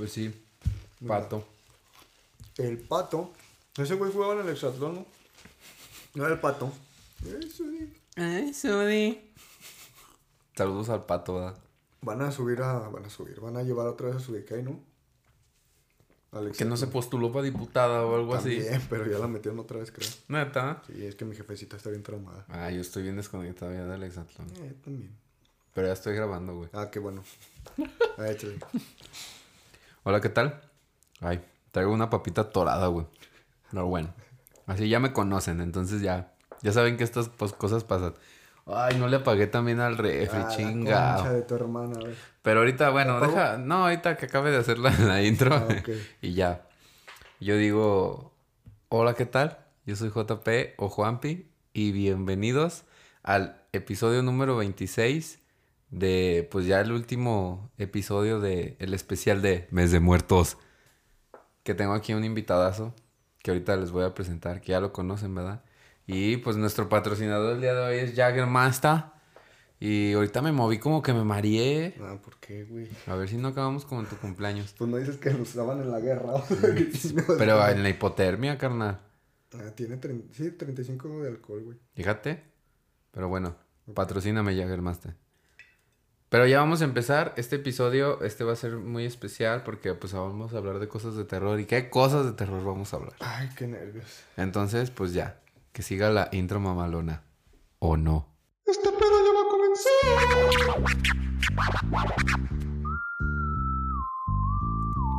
Pues sí. Pato. El pato. Ese güey jugaba en el exatlón, ¿no? No era el pato. Eso, sí. Ay, Sudi. Saludos al pato, ¿verdad? Van a subir a. Van a subir. Van a llevar otra vez a su decay, ¿no? Al Que no se postuló para diputada o algo así. También, pero ya la metieron otra vez, creo. Neta. Sí, es que mi jefecita está bien traumada. Ah, yo estoy bien desconectado ya del exatlón. Eh, también. Pero ya estoy grabando, güey. Ah, qué bueno. Ah, échale. Hola, ¿qué tal? Ay, traigo una papita torada, güey. Pero bueno. Así ya me conocen, entonces ya. Ya saben que estas pues, cosas pasan. Ay, no le apagué también al refri, Ah, concha de tu hermana, güey. Pero ahorita, bueno, deja. No, ahorita que acabe de hacer la, la intro. Ah, ok. y ya. Yo digo. Hola, ¿qué tal? Yo soy JP o Juanpi. Y bienvenidos al episodio número 26 de. Pues ya el último episodio de el especial de Mes de Muertos. Que tengo aquí un invitadazo. Que ahorita les voy a presentar. Que ya lo conocen, ¿verdad? Y pues nuestro patrocinador del día de hoy es Jaggermaster. Y ahorita me moví como que me mareé. Ah, ¿por qué, güey? A ver si no acabamos como en tu cumpleaños. Pues no dices que lo usaban en la guerra. Pero en la hipotermia, carnal. Ah, tiene sí, 35 de alcohol, güey. Fíjate. Pero bueno, patrocíname Jaggermaster. Pero ya vamos a empezar. Este episodio, este va a ser muy especial porque pues vamos a hablar de cosas de terror. ¿Y qué cosas de terror vamos a hablar? Ay, qué nervios. Entonces, pues ya. Que siga la intro mamalona. ¿O no? Este pedo ya va a comenzar.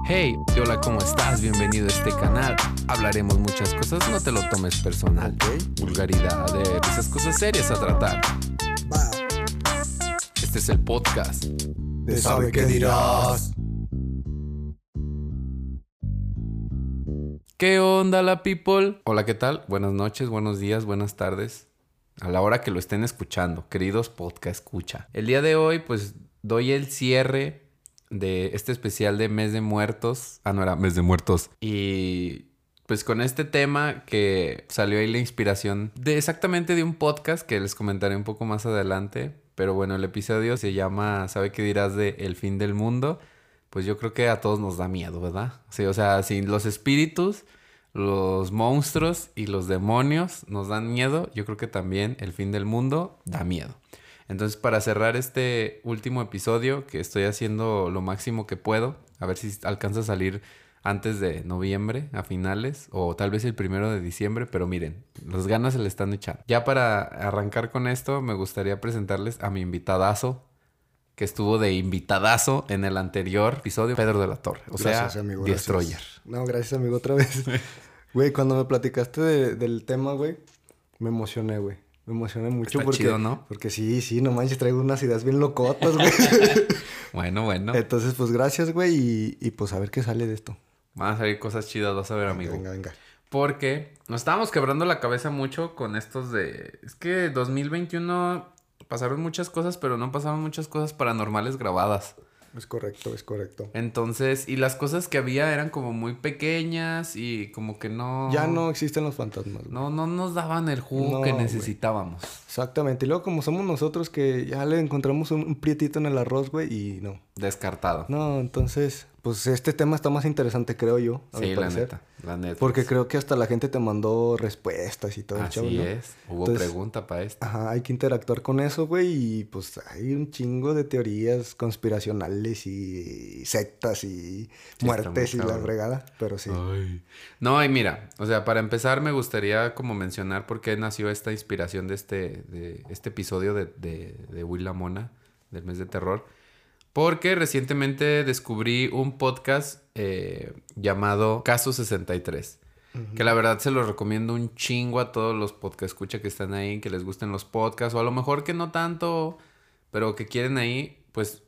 Hey, hola, ¿cómo estás? Bienvenido a este canal. Hablaremos muchas cosas, no te lo tomes personal. Ok. Vulgaridad, de esas cosas serias a tratar. Este es el podcast. De sabe qué dirás. ¿Qué onda la people? Hola, ¿qué tal? Buenas noches, buenos días, buenas tardes. A la hora que lo estén escuchando, queridos podcast escucha. El día de hoy, pues, doy el cierre de este especial de Mes de Muertos. Ah, no era Mes de Muertos. Y pues con este tema que salió ahí la inspiración de exactamente de un podcast que les comentaré un poco más adelante. Pero bueno, el episodio se llama ¿Sabe qué dirás de El fin del mundo? Pues yo creo que a todos nos da miedo, ¿verdad? Sí, o sea, sin los espíritus, los monstruos y los demonios nos dan miedo, yo creo que también el fin del mundo da miedo. Entonces, para cerrar este último episodio, que estoy haciendo lo máximo que puedo, a ver si alcanza a salir antes de noviembre, a finales, o tal vez el primero de diciembre, pero miren, las ganas se le están echando. Ya para arrancar con esto, me gustaría presentarles a mi invitadazo, que estuvo de invitadazo en el anterior episodio, Pedro de la Torre, o Gracias, sea, amigo, gracias. Destroyer. No, gracias, amigo, otra vez. Güey, cuando me platicaste de- del tema, güey, me emocioné, güey. Me emocioné mucho Está porque... chido, ¿no? Porque sí, sí, no manches, traigo unas ideas bien locotas, güey. Bueno, bueno, Entonces, pues, gracias, güey, y, y, pues a ver qué sale de esto. Van a salir cosas chidas, vas a ver, amigo. Venga, venga. Porque nos estábamos quebrando la cabeza mucho con estos de... Es que 2021 pasaron muchas cosas, pero no pasaron muchas cosas paranormales grabadas. Es correcto, es correcto. Entonces, y las cosas que había eran como muy pequeñas y como que no... Ya no existen los fantasmas, güey. No, no nos daban el jugo No, que güey. necesitábamos. Exactamente. Y luego, como somos nosotros que ya le encontramos un, un prietito en el arroz, güey, y no. Descartado. No, entonces, pues este tema está más interesante, creo yo. A mi la parecer. neta. La neta. Porque creo que hasta la gente te mandó respuestas y todo el Así show, ¿no? es. Hubo Entonces- pregunta para esto. Ajá, hay que interactuar con eso, güey, y pues hay un chingo de teorías conspiracionales y sectas y muertes y la fregada, pero sí. Ay. No, y mira, o sea, para empezar me gustaría como mencionar por qué nació esta inspiración de este, de este episodio de, de, de Will del mes de terror. Porque recientemente descubrí un podcast eh, llamado Caso 63. Que la verdad se los recomiendo un chingo a todos los podcast escucha que están ahí, que les gusten los podcasts, o a lo mejor que no tanto, pero que quieren ahí, pues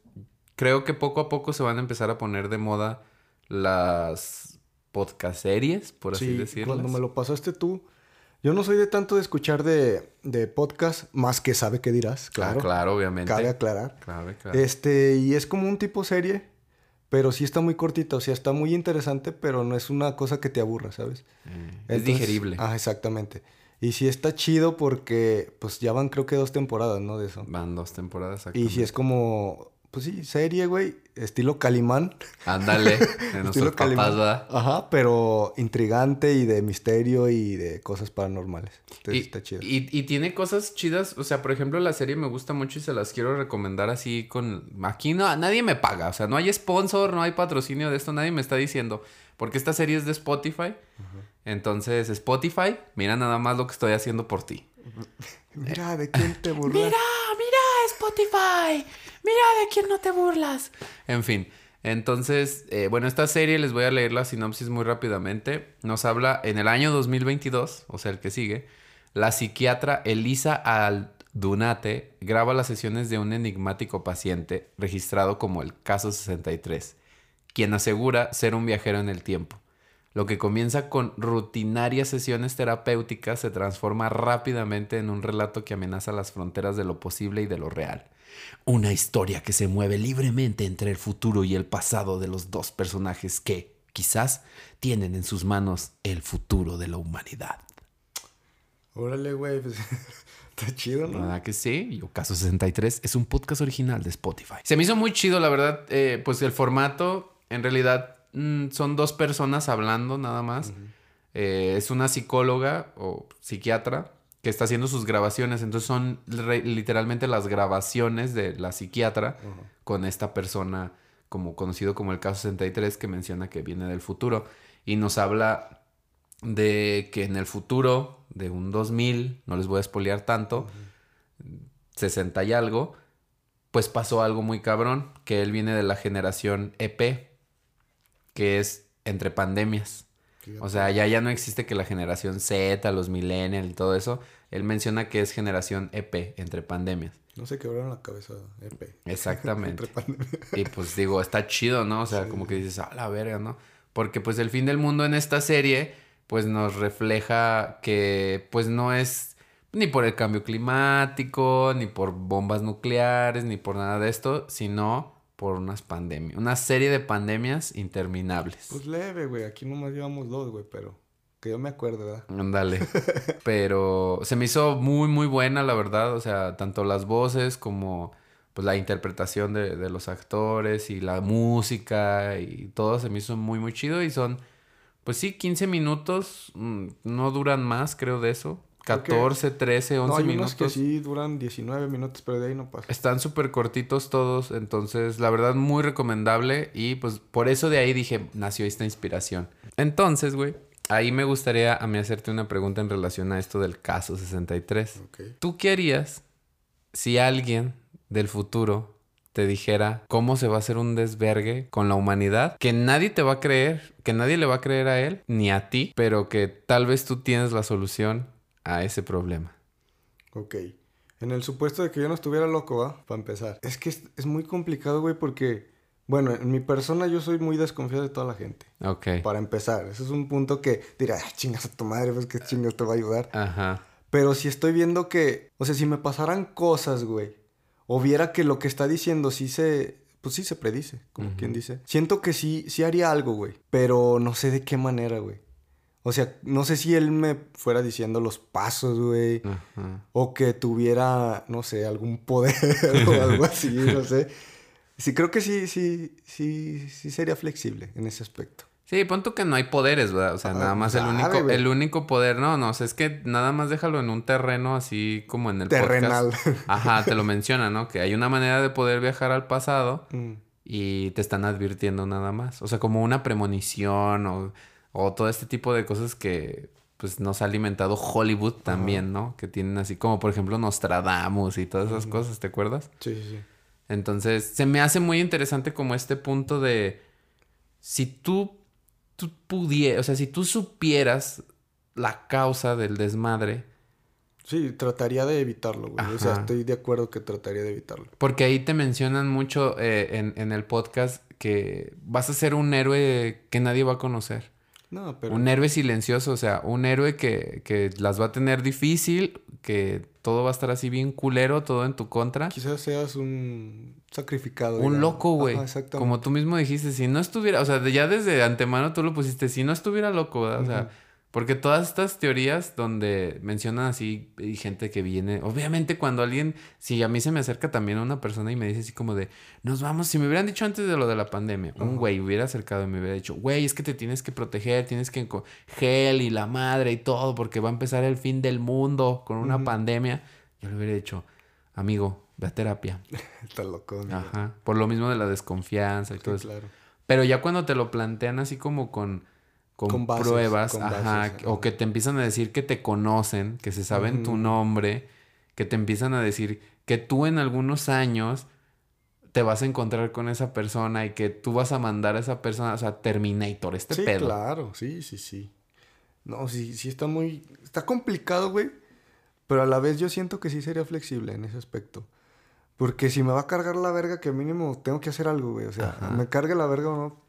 creo que poco a poco se van a empezar a poner de moda las podcast series, por así Sí, decirlo. cuando me lo pasaste tú, yo no soy de tanto de escuchar de, de podcast, más que sabe qué dirás, claro. Claro, claro, obviamente. Cabe aclarar. Claro, claro. Este, y es como un tipo serie, pero sí está muy cortita, o sea, está muy interesante, pero no es una cosa que te aburra, ¿sabes? Eh, es digerible. Ah, exactamente. Y sí está chido porque, pues ya van creo que dos temporadas, ¿no? De eso. Van dos temporadas. Y si es como, pues sí, serie, güey, estilo Calimán. Ándale, de nuestros papás, ¿verdad? Ajá, pero intrigante y de misterio y de cosas paranormales. Entonces, Y, está chido. y- y tiene cosas chidas, o sea, por ejemplo, la serie me gusta mucho y se las quiero recomendar así con... Aquí no, nadie me paga, o sea, no hay sponsor, no hay patrocinio de esto, nadie me está diciendo, porque esta serie es de Spotify, entonces Spotify, mira nada más lo que estoy haciendo por ti. Mira, ¿de quién te burlas? Mira, mira, Spotify. Mira de quién no te burlas. En fin, entonces, eh, bueno, esta serie les voy a leer la sinopsis muy rápidamente. Nos habla en el año 2022, o sea, el que sigue, la psiquiatra Elisa Aldunate graba las sesiones de un enigmático paciente registrado como el caso 63, quien asegura ser un viajero en el tiempo. Lo que comienza con rutinarias sesiones terapéuticas se transforma rápidamente en un relato que amenaza las fronteras de lo posible y de lo real. Una historia que se mueve libremente entre el futuro y el pasado de los dos personajes que, quizás, tienen en sus manos el futuro de la humanidad. Órale, güey, pues, está chido, ¿no? ¿Verdad que sí? Yo Caso 63 es un podcast original de Spotify. Se me hizo muy chido, la verdad. eh, pues el formato, en realidad, mm, son dos personas hablando nada más. Eh, es una psicóloga o psiquiatra que está haciendo sus grabaciones. Entonces son literalmente las grabaciones de la psiquiatra con esta persona, como conocido como el caso 63, que menciona que viene del futuro. Y nos habla de que en el futuro, de un 2000, no les voy a espolear tanto, 60 y algo, pues pasó algo muy cabrón, que él viene de la generación EP, que es entre pandemias. O sea, ya, ya no existe que la generación Z, los millennials y todo eso. Él menciona que es generación EP, entre pandemias. No se quebraron la cabeza, EP. Exactamente. Y pues digo, está chido, ¿no? O sea, como que dices, a la verga, ¿no? Porque pues el fin del mundo en esta serie, pues nos refleja que pues no es ni por el cambio climático, ni por bombas nucleares, ni por nada de esto, sino por unas pandemias, una serie de pandemias interminables. Pues leve, güey. Aquí nomás llevamos dos, güey, pero que yo me acuerdo, ¿verdad? Ándale. Pero se me hizo muy, muy buena, la verdad. O sea, tanto las voces como pues la interpretación de, de los actores y la música y todo se me hizo muy, muy chido. Y son, pues sí, 15 minutos. mm, No duran más, creo, de eso. Creo que- 14, 13, 11 no, hay minutos. unos que sí duran 19 minutos, pero de ahí no pasa. Están súper cortitos todos, entonces la verdad muy recomendable y pues por eso de ahí dije, nació esta inspiración. Entonces, güey, ahí me gustaría a mí hacerte una pregunta en relación a esto del caso 63. Ok. ¿Tú qué harías si alguien del futuro te dijera cómo se va a hacer un desvergue con la humanidad, que nadie te va a creer, que nadie le va a creer a él ni a ti, pero que tal vez tú tienes la solución a ese problema? Ok. En el supuesto de que yo no estuviera loco, ¿va? Para empezar. Es que es, es muy complicado, güey, porque, bueno, en mi persona yo soy muy desconfiado de toda la gente. Ok. Para empezar, ese es un punto que dirá, "Ah, chingas a tu madre, pues que chingas te va a ayudar. Ajá. Pero si estoy viendo que, o sea, si me pasaran cosas, güey, o viera que lo que está diciendo sí se, pues sí se predice, como quien dice. Siento que sí, sí haría algo, güey, pero no sé de qué manera, güey. O sea, no sé si él me fuera diciendo los pasos, güey, Ajá. o que tuviera, no sé, algún poder o algo así, no sé. Sí, creo que sí, sí, sí, sí sería flexible en ese aspecto. Sí, pon tú que no hay poderes, ¿verdad? O sea, Ah, nada más el único, güey. el único poder, no, no, o sea, es que nada más déjalo en un terreno así como en el Terrenal. podcast. Ajá, te lo menciona, ¿no? Que hay una manera de poder viajar al pasado Mm. y te están advirtiendo nada más. O sea, como una premonición o, o todo este tipo de cosas que pues nos ha alimentado Hollywood también, ¿no? Que tienen así como, por ejemplo, Nostradamus y todas esas cosas, ¿te acuerdas? Sí, sí, sí. Entonces, se me hace muy interesante como este punto de si tú, tú pudieras, o sea, si tú supieras la causa del desmadre, Sí, trataría de evitarlo, güey. O sea, estoy de acuerdo que trataría de evitarlo. porque ahí te mencionan mucho eh, en, en el podcast que vas a ser un héroe que nadie va a conocer. No, pero Un héroe silencioso, o sea, un héroe que, que las va a tener difícil, que todo va a estar así bien culero, todo en tu contra. quizás seas un sacrificado. Un digamos. loco, güey. Como tú mismo dijiste, si no estuviera, o sea, ya desde antemano tú lo pusiste, si no estuviera loco, ¿verdad? O sea. Porque todas estas teorías donde mencionan así y gente que viene, obviamente cuando alguien, si a mí se me acerca también una persona y me dice así como de, nos vamos, si me hubieran dicho antes de lo de la pandemia, un güey hubiera acercado y me hubiera dicho, güey, es que te tienes que proteger, tienes que gel y la madre y todo, porque va a empezar el fin del mundo con una pandemia, yo le hubiera dicho, amigo, ve a terapia. Está loco. Ajá, por lo mismo de la desconfianza y todo eso. Pero ya cuando te lo plantean así como con con, pruebas, ajá, o que te empiezan a decir que te conocen, que se saben tu nombre, que te empiezan a decir que tú en algunos años te vas a encontrar con esa persona y que tú vas a mandar a esa persona, o sea, Terminator, este sí, pedo. claro, sí, sí, sí. No, sí, sí está muy, está complicado, güey, pero a la vez yo siento que sí sería flexible en ese aspecto. Porque si me va a cargar la verga, que mínimo tengo que hacer algo, güey. O sea, me cargue la verga o no,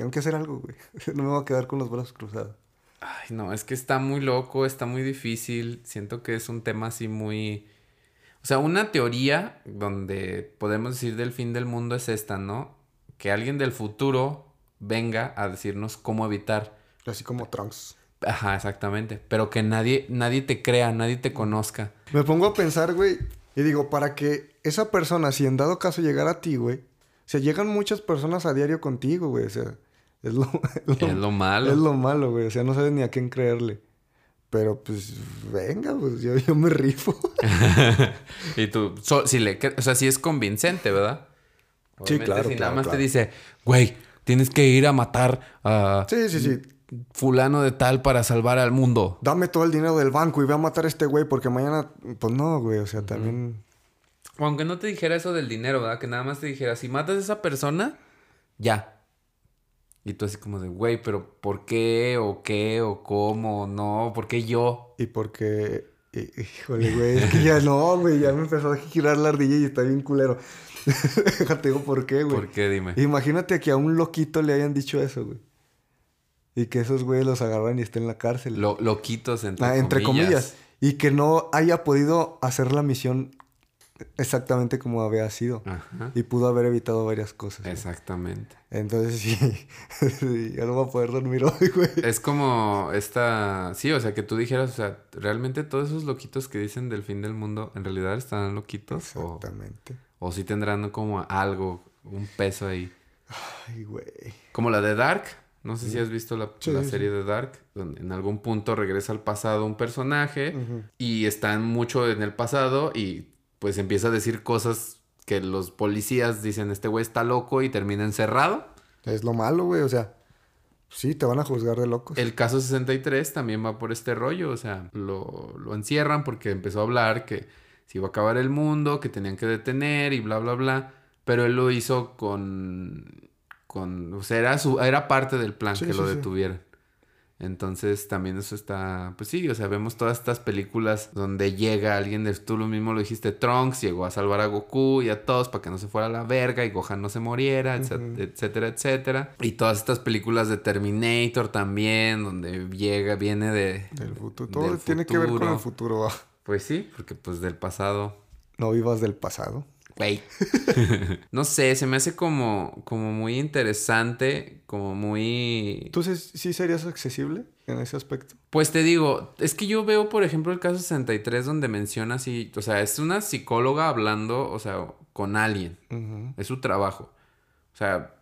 tengo que hacer algo, güey. No me voy a quedar con los brazos cruzados. Ay, no, es que está muy loco, está muy difícil. Siento que es un tema así muy... O sea, una teoría donde podemos decir del fin del mundo es esta, ¿no? Que alguien del futuro venga a decirnos cómo evitar. Así como Trunks. Ajá, exactamente. Pero que nadie, nadie te crea, nadie te conozca. Me pongo a pensar, güey, y digo, para que esa persona, si en dado caso llegara a ti, güey, o sea, llegan muchas personas a diario contigo, güey, o sea, es lo, es lo, malo. Es lo malo, güey. O sea, no sabes ni a quién creerle. Pero pues, venga, pues yo, yo me rifo. y tú, si le, o sea, si es convincente, ¿verdad? sí, claro. Si nada más te dice, güey, tienes que ir a matar a. Sí, sí, sí. Fulano de tal para salvar al mundo. Dame todo el dinero del banco y ve a matar a este güey porque mañana. Pues no, güey. O sea, también. Aunque no te dijera eso del dinero, ¿verdad? Que nada más te dijera, si matas a esa persona, ya. Y tú así como de, güey, pero ¿por qué? ¿O qué? ¿O cómo? ¿No? ¿Por qué yo? Y porque... Híjole, güey, es que ya no, güey, ya me empezó a girar la ardilla y está bien culero. Te digo por qué, güey. ¿Por qué? Dime. Imagínate que a un loquito le hayan dicho eso, güey. Y que esos güeyes los agarran y estén en la cárcel. Lo, loquitos, entre, ah, entre comillas. Y que no haya podido hacer la misión exactamente como había sido. Y pudo haber evitado varias cosas. Exactamente. Entonces sí, ya no voy a poder dormir hoy, güey. Es como esta... Sí, o sea, que tú dijeras, o sea, realmente todos esos loquitos que dicen del fin del mundo, ¿en realidad están loquitos? Exactamente. O, o sí tendrán como algo, un peso ahí. Ay, güey. Como la de Dark. No sé si has visto la, serie de Dark, donde en algún punto regresa al pasado un personaje y están mucho en el pasado y pues empieza a decir cosas que los policías dicen, este güey está loco y termina encerrado. Es lo malo, güey, o sea, sí, te van a juzgar de locos. El caso 63 también va por este rollo, o sea, lo, lo encierran porque empezó a hablar que se iba a acabar el mundo, que tenían que detener y bla, bla, bla, pero él lo hizo con... con o sea, era, su, era parte del plan que lo detuvieran. Entonces también eso está, pues sí, o sea, vemos todas estas películas donde llega alguien, de, tú lo mismo lo dijiste, Trunks llegó a salvar a Goku y a todos para que no se fuera a la verga y Gohan no se moriera, etcétera, etcétera, Y todas estas películas de Terminator también, donde llega, viene de... Del futuro, todo tiene que ver con el futuro. Pues sí, porque pues del pasado... No vivas del pasado. no sé, se me hace como, como muy interesante, como muy... Entonces, ¿sí serías accesible en ese aspecto? Pues te digo, es que yo veo, por ejemplo, el caso 63 donde menciona así, o sea, es una psicóloga hablando, o sea, con alguien. Es su trabajo. O sea,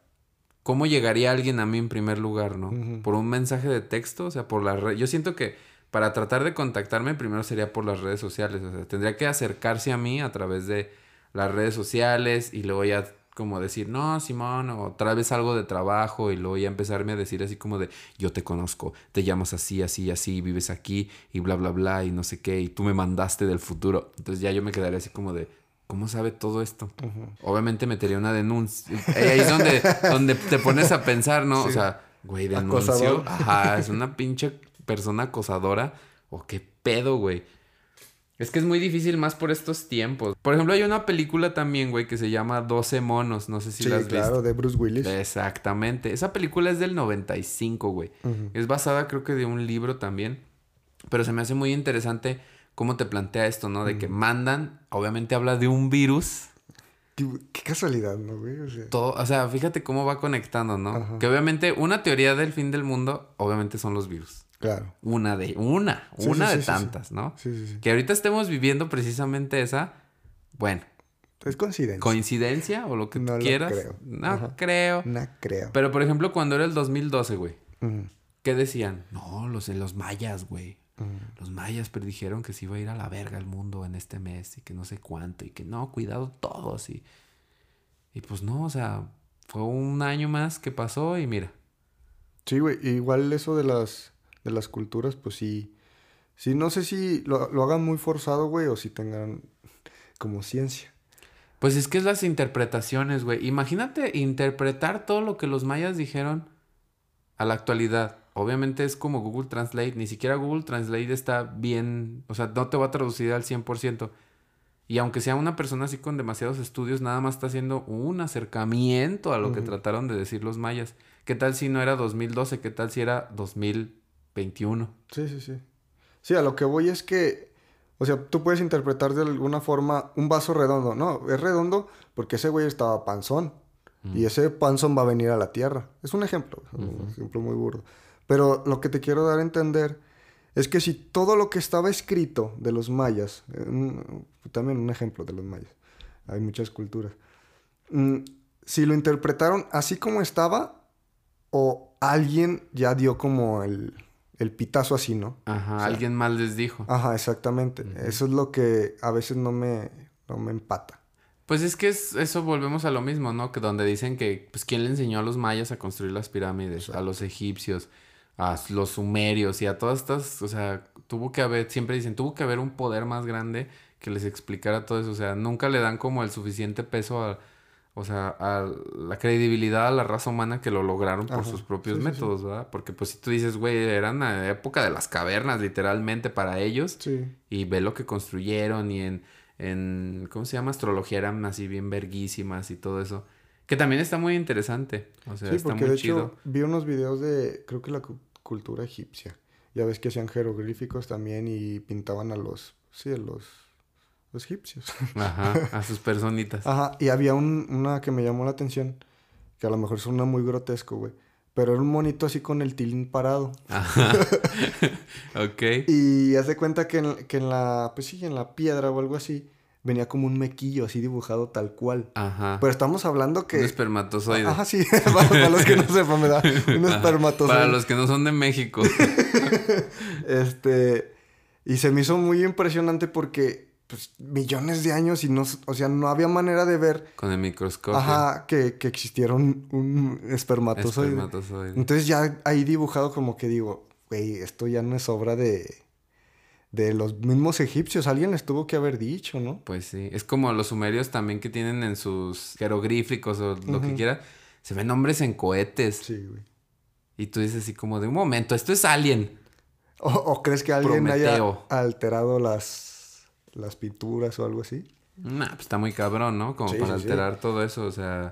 ¿cómo llegaría alguien a mí en primer lugar, no? Por un mensaje de texto, o sea, por la red. Yo siento que para tratar de contactarme primero sería por las redes sociales, o sea, tendría que acercarse a mí a través de las redes sociales y luego ya como decir, no, Simón, o otra vez algo de trabajo y luego ya empezarme a decir así como de, yo te conozco, te llamas así, así, así, vives aquí y bla, bla, bla y no sé qué, y tú me mandaste del futuro. Entonces ya yo me quedaría así como de, ¿cómo sabe todo esto? Obviamente metería una denuncia. Ahí es donde, donde te pones a pensar, ¿no? O sea, güey, denuncio. Ajá, es una pinche persona acosadora. O qué pedo, güey. Es que es muy difícil más por estos tiempos. Por ejemplo, hay una película también, güey, que se llama 12 monos. No sé si la has claro, de Bruce Willis. Exactamente. Esa película es del 95, güey. Es basada, creo que, de un libro también. Pero se me hace muy interesante cómo te plantea esto, ¿no? De que mandan, obviamente habla de un virus Qué, qué casualidad, ¿no, güey? O sea, Todo, o sea, fíjate cómo va conectando, ¿no? Que obviamente una teoría del fin del mundo, obviamente son los virus. Claro. Una de, una, Sí, una sí, de sí, tantas, ¿no? Sí, sí, sí. Que ahorita estemos viviendo precisamente esa, bueno, Es coincidencia. coincidencia o lo que No tú lo quieras. creo. No Ajá. creo. no creo. Pero por ejemplo, cuando era el 2012, güey, Ujú, ¿qué decían? No, los, los mayas, güey. Los mayas predijeron que se iba a ir a la verga el mundo en este mes y que no sé cuánto y que no, cuidado todos y... Y pues no, o sea, fue un año más que pasó y mira. Sí, güey. Igual eso de las, de las culturas, pues sí. Sí, no sé si lo, lo hagan muy forzado, güey, o si tengan como ciencia. Pues es que es las interpretaciones, güey. Imagínate interpretar todo lo que los mayas dijeron a la actualidad. Obviamente es como Google Translate. Ni siquiera Google Translate está bien. O sea, no te va a traducir al 100%. Y aunque sea una persona así con demasiados estudios, nada más está haciendo un acercamiento a lo que trataron de decir los mayas. ¿Qué tal si no era 2012? ¿Qué tal si era 2021? Sí, sí, sí. Sí, a lo que voy es que, o sea, tú puedes interpretar de alguna forma un vaso redondo. No, es redondo porque ese güey estaba panzón. Y ese panzón va a venir a la tierra. Es un ejemplo, un ejemplo muy burdo. Pero lo que te quiero dar a entender es que si todo lo que estaba escrito de los mayas, un- también un ejemplo de los mayas, hay muchas culturas, mm, si lo interpretaron así como estaba o alguien ya dio como el, el pitazo así, ¿no? Ajá, O sea, alguien más les dijo. Ajá, exactamente. Eso es lo que a veces no me, no me empata. Pues es que es, eso volvemos a lo mismo, ¿no? Que donde dicen que, pues, ¿quién le enseñó a los mayas a construir las pirámides? A los egipcios, a los sumerios y a todas estas, o sea, tuvo que haber, siempre dicen, tuvo que haber un poder más grande que les explicara todo eso. O sea, nunca le dan como el suficiente peso a, o sea, a la credibilidad a la raza humana que lo lograron por Ajá. sus propios Sí, sí, sí. métodos, ¿verdad? Porque pues si tú dices, güey, eran la época de las cavernas, literalmente, para ellos. Sí. Y ve lo que construyeron y en, en ¿cómo se llama? Astrología eran así bien verguísimas y todo eso. Que también está muy interesante. O sea, Sí, está porque muy de chido. hecho vi unos videos de, creo que la cu- cultura egipcia. Ya ves que hacían jeroglíficos también y pintaban a los, sí, a los, los egipcios. Ajá, a sus personitas. Ajá, y había un- una que me llamó la atención, que a lo mejor suena muy grotesco, güey. Pero era un monito así con el tilín parado. Ajá. ok. Y haz de cuenta que en, que en la, pues sí, en la piedra o algo así, venía como un mequillo así dibujado tal cual. Ajá. Pero estamos hablando Un que... espermatozoide. Ajá, sí, para, para los que no sepan, me da un espermatozoide. Para los que no son de México. Este, y se me hizo muy impresionante porque, pues, millones de años y no, o sea, no había manera de ver, con el microscopio. ajá, que, que existiera un, un espermatozoide. Espermatozoide. Entonces ya ahí dibujado como que digo, güey, esto ya no es obra de, de los mismos egipcios, alguien les tuvo que haber dicho, ¿no? Pues sí. Es como los sumerios también que tienen en sus jeroglíficos o lo que quiera. Se ven nombres en cohetes. Sí, güey. Y tú dices así como de un momento, esto es alien. O, o crees que alguien haya alterado las, las pinturas o algo así? Nah, pues está muy cabrón, ¿no? Como Sí, para sí, sí. alterar todo eso, o sea...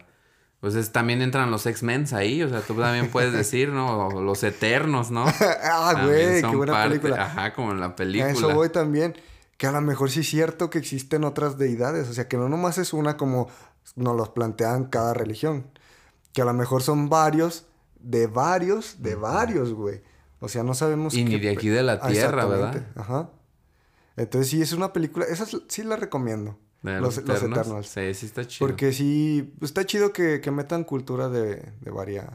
Pues es- también entran los X-Men ahí, o sea, tú también puedes decir, ¿no? O los Eternos, ¿no? ah, güey, qué buena parte- película. Ajá, como en la A película. eso voy también. Que a lo mejor sí es cierto que existen otras deidades. O sea, que no nomás es una como nos los plantean cada religión. Que a lo mejor son varios, de varios, de varios, güey. O sea, no sabemos. Y ni de aquí de la Ah, tierra. ¿verdad? Ajá. Entonces sí es una película. Esa es- sí la recomiendo. De los, los Eternals. Sí, sí está chido. Porque sí, pues, está chido que, que metan cultura de, de varias.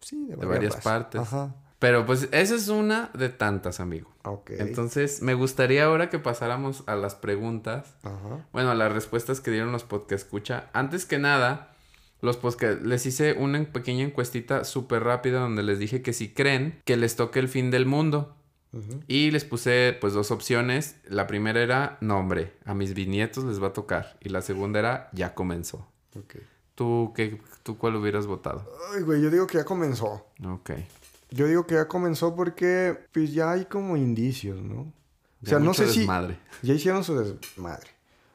Sí, de, De varias partes. Ajá. Pero pues esa es una de tantas, amigo. Ok. Entonces, me gustaría ahora que pasáramos a las preguntas. Ajá. Bueno, a las respuestas que dieron los podcast escucha. Antes que nada, los podcast les hice una pequeña encuestita súper rápida donde les dije que si creen que les toque el fin del mundo. Y les puse pues dos opciones. La primera era nombre, a mis bisnietos les va a tocar. Y la segunda era ya comenzó. ¿Tú, qué, ¿Tú cuál hubieras votado? Ay, güey, yo digo que ya comenzó. Ok. Yo digo que ya comenzó porque pues ya hay como indicios, ¿no? O sea, no sé si ya hicieron su desmadre.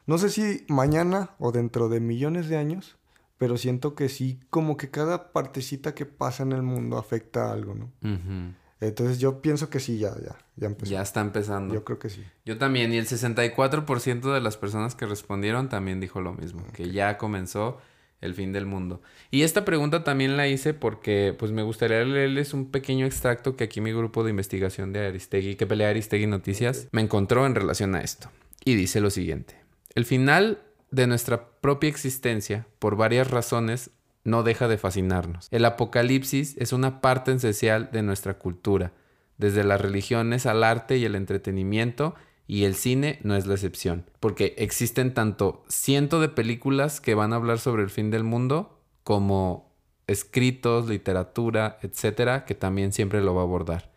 No sé si mañana o dentro de millones de años, pero siento que sí, como que cada partecita que pasa en el mundo afecta a algo, ¿no? Ujú. Entonces yo pienso que sí, ya, ya, ya empezó. Ya está empezando. Yo creo que sí. Yo también, y el 64% de las personas que respondieron también dijo lo mismo, que ya comenzó el fin del mundo. Y esta pregunta también la hice porque pues me gustaría leerles un pequeño extracto que aquí mi grupo de investigación de Aristegui, que pelea Aristegui Noticias, me encontró en relación a esto. Y dice lo siguiente. El final de nuestra propia existencia, por varias razones, no deja de fascinarnos. El apocalipsis es una parte esencial de nuestra cultura, desde las religiones al arte y el entretenimiento, y el cine no es la excepción, porque existen tanto cientos de películas que van a hablar sobre el fin del mundo, como escritos, literatura, etcétera, que también siempre lo va a abordar.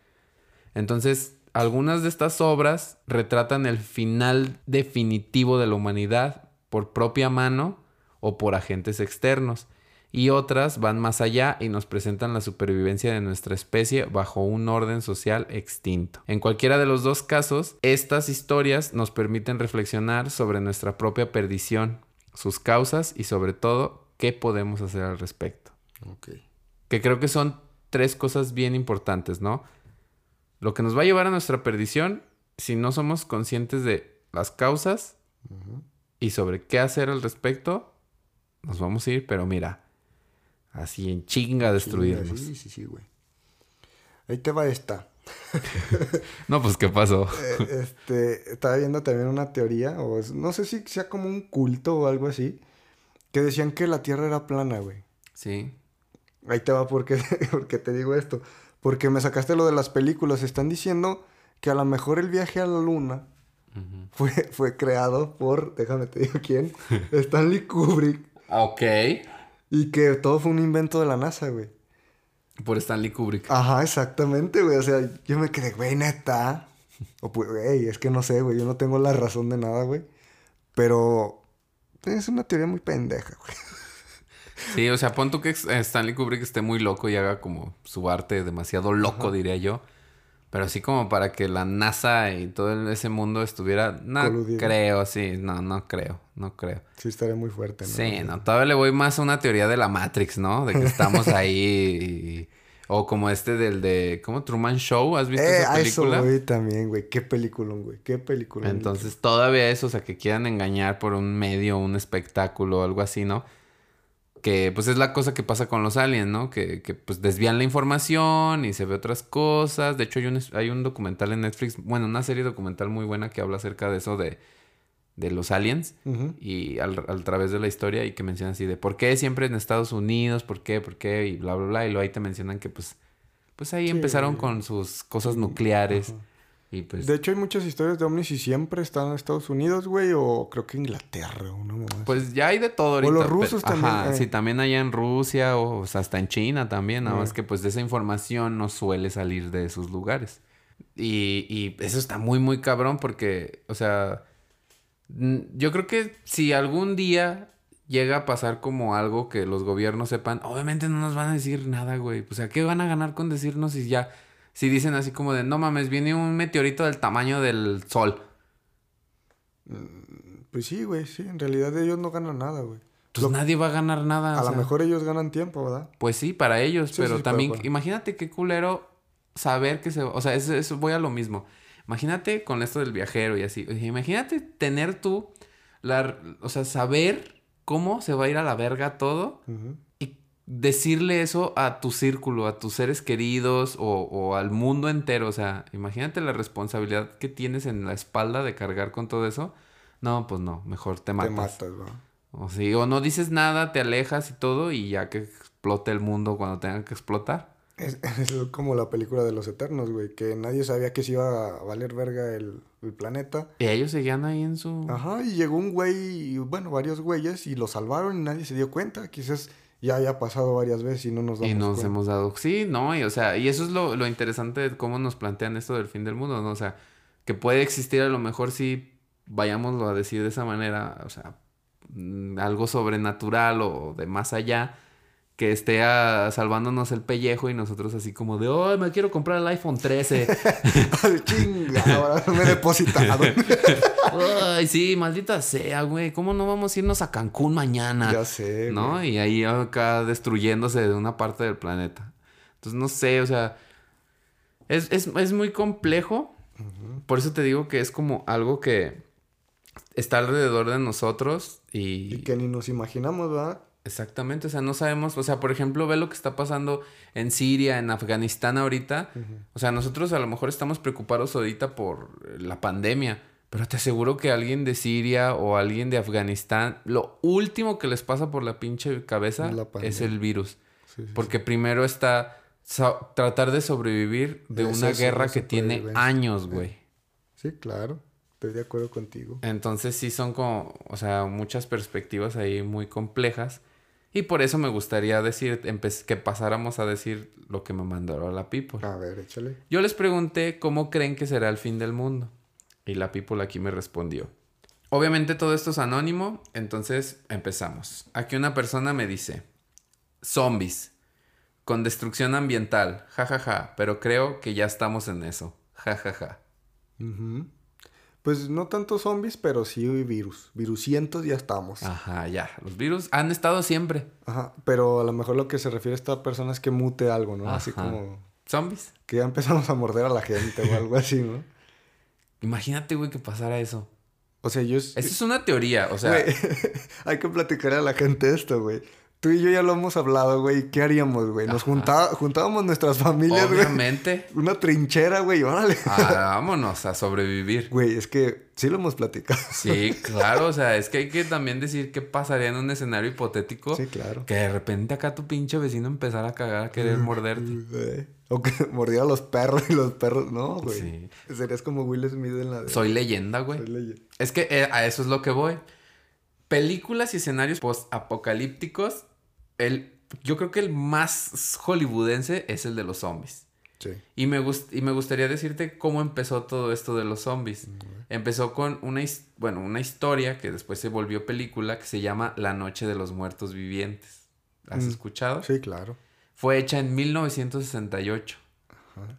Entonces, algunas de estas obras retratan el final definitivo de la humanidad por propia mano o por agentes externos y otras van más allá y nos presentan la supervivencia de nuestra especie bajo un orden social extinto. En cualquiera de los dos casos, estas historias nos permiten reflexionar sobre nuestra propia perdición, sus causas y sobre todo qué podemos hacer al respecto. Que creo que son tres cosas bien importantes, ¿no? Lo que nos va a llevar a nuestra perdición si no somos conscientes de las causas y sobre qué hacer al respecto, nos vamos a ir, pero mira, Así en chinga destruirnos. Sí, sí, sí, güey. Ahí te va esta. no, pues, ¿qué pasó? Eh, este, estaba viendo también una teoría, o no sé si sea como un culto o algo así, que decían que la Tierra era plana, güey. Sí. Ahí te va porque, porque te digo esto. Porque me sacaste lo de las películas. Están diciendo que a lo mejor el viaje a la Luna fue, fue creado por, déjame te digo quién, Stanley Kubrick. Ah, ok. Y que todo fue un invento de la NASA, güey. Por Stanley Kubrick. Ajá, exactamente, güey. O sea, yo me quedé, güey, neta. O pues, güey, es que no sé, güey. Yo no tengo la razón de nada, güey. Pero es una teoría muy pendeja, güey. Sí, o sea, pon tú que Stanley Kubrick esté muy loco y haga como su arte demasiado loco, diría yo. Pero así como para que la NASA y todo ese mundo estuviera... No creo, sí. No, no creo. No creo. Sí, estaría muy fuerte, ¿no? Sí, no. Todavía le voy más a una teoría de la Matrix, ¿no? De que estamos ahí O como este del de... ¿Cómo? Truman Show. ¿Has visto eh, esa película? Eso, güey, también, güey. Qué película, güey. Qué película. Entonces, todavía eso. O sea, que quieran engañar por un medio, un espectáculo, algo así, ¿no? Que pues es la cosa que pasa con los aliens, ¿no? Que, que pues desvían la información y se ve otras cosas. De hecho, hay un, hay un documental en Netflix, bueno, una serie documental muy buena que habla acerca de eso de, de los aliens y al, al, través de la historia y que menciona así de por qué siempre en Estados Unidos, por qué, por qué y bla, bla, bla. Y luego ahí te mencionan que pues, pues ahí empezaron con sus cosas nucleares. Pues de hecho, hay muchas historias de ovnis y siempre están en Estados Unidos, güey, o creo que Inglaterra, o no Pues ya hay de todo ahorita. O los rusos también. Ajá, eh. sí, también allá en Rusia o, hasta en China también, nada más que pues de esa información no suele salir de esos lugares. Y, y eso está muy, muy cabrón porque, o sea, yo creo que si algún día llega a pasar como algo que los gobiernos sepan, obviamente no nos van a decir nada, güey. O sea, ¿qué van a ganar con decirnos si ya si dicen así como de, no mames, viene un meteorito del tamaño del sol. Mm, pues sí, güey, sí. En realidad ellos no ganan nada, güey. Pues nadie va a ganar nada. A lo mejor ellos ganan tiempo, ¿verdad? Pues sí, para ellos. pero también, imagínate qué culero saber que se... O sea, eso, eso, voy a lo mismo. Imagínate con esto del viajero y así. Imagínate tener tú, la, o sea, saber cómo se va a ir a la verga todo decirle eso a tu círculo, a tus seres queridos o, al mundo entero. O sea, imagínate la responsabilidad que tienes en la espalda de cargar con todo eso. No, pues no, mejor te matas. Te matas, ¿no? O, sí, o no dices nada, te alejas y todo y ya que explote el mundo cuando tenga que explotar. Es, como la película de los Eternos, güey, que nadie sabía que se iba a valer verga el, el, planeta. Y ellos seguían ahí en su... Ajá, y llegó un güey, bueno, varios güeyes, y lo salvaron y nadie se dio cuenta. Quizás ya haya pasado varias veces y no nos damos Y nos hemos dado... Sí, no, y o sea, y eso es lo, lo interesante de cómo nos plantean esto del fin del mundo, ¿no? O sea, que puede existir a lo mejor si vayámoslo a decir de esa manera, o sea, mm, algo sobrenatural o de más allá, que esté salvándonos el pellejo y nosotros así como de, oh, me quiero comprar el iPhone 13. Chinga, ahora me he depositado. Ay, sí, maldita sea, güey. ¿Cómo no vamos a irnos a Cancún mañana? Ya sé. ¿No? Y ahí acá destruyéndose de una parte del planeta. Entonces, no sé, o sea, Es, es, es muy complejo. Por eso te digo que es como algo que está alrededor de nosotros y... Y que ni nos imaginamos, ¿verdad? Exactamente, o sea, no sabemos, o sea, por ejemplo, ve lo que está pasando en Siria, en Afganistán ahorita. O sea, nosotros a lo mejor estamos preocupados ahorita por la pandemia, pero te aseguro que alguien de Siria o alguien de Afganistán, lo último que les pasa por la pinche cabeza La es el virus. Sí, sí, Porque primero está tratar de sobrevivir de una guerra que tiene años, güey. Sí, claro. Estoy de acuerdo contigo. Entonces sí son como, o sea, muchas perspectivas ahí muy complejas. Y por eso me gustaría decir, que pasáramos a decir lo que me mandó la People. A ver, échale. Yo les pregunté cómo creen que será el fin del mundo. Y la People aquí me respondió. Obviamente todo esto es anónimo, entonces empezamos. Aquí una persona me dice, zombies, con destrucción ambiental, jajaja, pero creo que ya estamos en eso, jajaja. Ujú. Pues no tanto zombies, pero sí virus. Virusientos ya estamos. Ajá, ya, los virus han estado siempre. Ajá. Pero a lo mejor lo que se refiere a esta persona es que mute algo, ¿no? Así como ¿Zombies? que ya empezamos a morder a la gente o algo así, ¿no? Imagínate, güey, que pasara eso. O sea, yo... Esa es una teoría, o sea, Güey, hay que platicar a la gente esto, güey. Tú y yo ya lo hemos hablado, güey. ¿Qué haríamos, güey? Nos Ajá. junta- juntábamos nuestras familias, güey. obviamente, Una trinchera, güey. Órale. ah, vámonos a sobrevivir. Güey, es que sí lo hemos platicado. Sí, claro, o sea, es que hay que también decir qué pasaría en un escenario hipotético. Sí, claro. Que de repente acá tu pinche vecino empezara a cagar, a querer morderte. O que mordiera a los perros y los perros. No, güey. Sí. Serías como Will Smith en la de... Soy leyenda, güey. Soy leyenda. Es que eh, a eso es lo que voy. Películas y escenarios post-apocalípticos, el, yo creo que el más hollywoodense es el de los zombies. Sí. Y me, gust- y me gustaría decirte cómo empezó todo esto de los zombies. Empezó con una, bueno, una historia que después se volvió película que se llama La Noche de los Muertos Vivientes. ¿Has Mm. escuchado? Sí, claro. Fue hecha en 1968.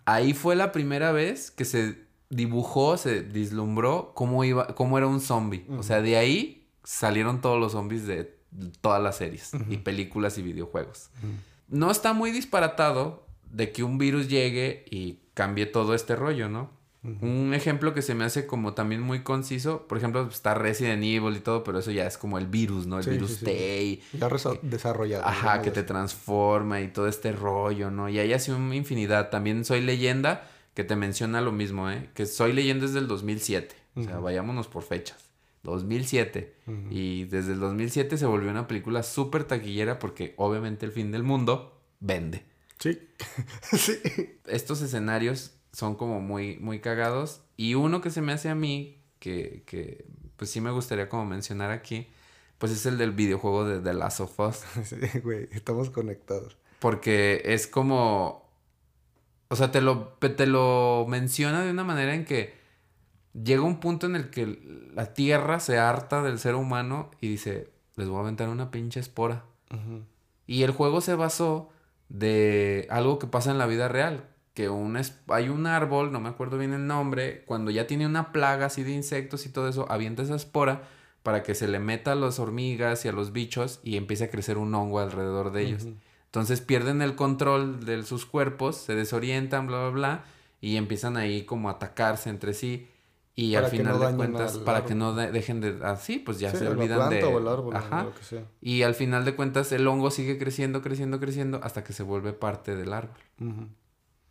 Ahí fue la primera vez que se dibujó, se vislumbró cómo, iba, cómo era un zombie. O sea, de ahí salieron todos los zombies de todas las series y películas y videojuegos. No está muy disparatado de que un virus llegue y cambie todo este rollo, ¿no? Un ejemplo que se me hace como también muy conciso, por ejemplo, está Resident Evil y todo, pero eso ya es como el virus, ¿no? El Sí, virus sí, sí. T y- Ya desarrollado. Ajá, que te transforma y todo este rollo, ¿no? Y hay así una infinidad. También Soy Leyenda, que te menciona lo mismo, ¿eh? Que Soy Leyenda es del 2007. O sea, vayámonos por fechas. 2007. Y desde el 2007 se volvió una película súper taquillera porque obviamente el fin del mundo vende. Sí. sí. Estos escenarios son como muy, muy cagados. Y uno que se me hace a mí, que, que pues sí me gustaría como mencionar aquí, pues es el del videojuego de The Last of Us. Sí, güey, estamos conectados. Porque es como. O sea, te lo, te lo menciona de una manera en que llega un punto en el que la tierra se harta del ser humano y dice: Les voy a aventar una pinche espora. Y el juego se basó de algo que pasa en la vida real. Que un es- hay un árbol, no me acuerdo bien el nombre, cuando ya tiene una plaga así de insectos y todo eso, avienta esa espora para que se le meta a las hormigas y a los bichos y empiece a crecer un hongo alrededor de ellos. Entonces pierden el control de sus cuerpos, se desorientan, bla, bla, bla, y empiezan ahí como a atacarse entre sí. Y Para al final no de cuentas, para que no de- dejen de... Así, pues ya Sí, se olvidan de... o el árbol, Ajá. lo que sea. Y al final de cuentas el hongo sigue creciendo, creciendo, creciendo hasta que se vuelve parte del árbol.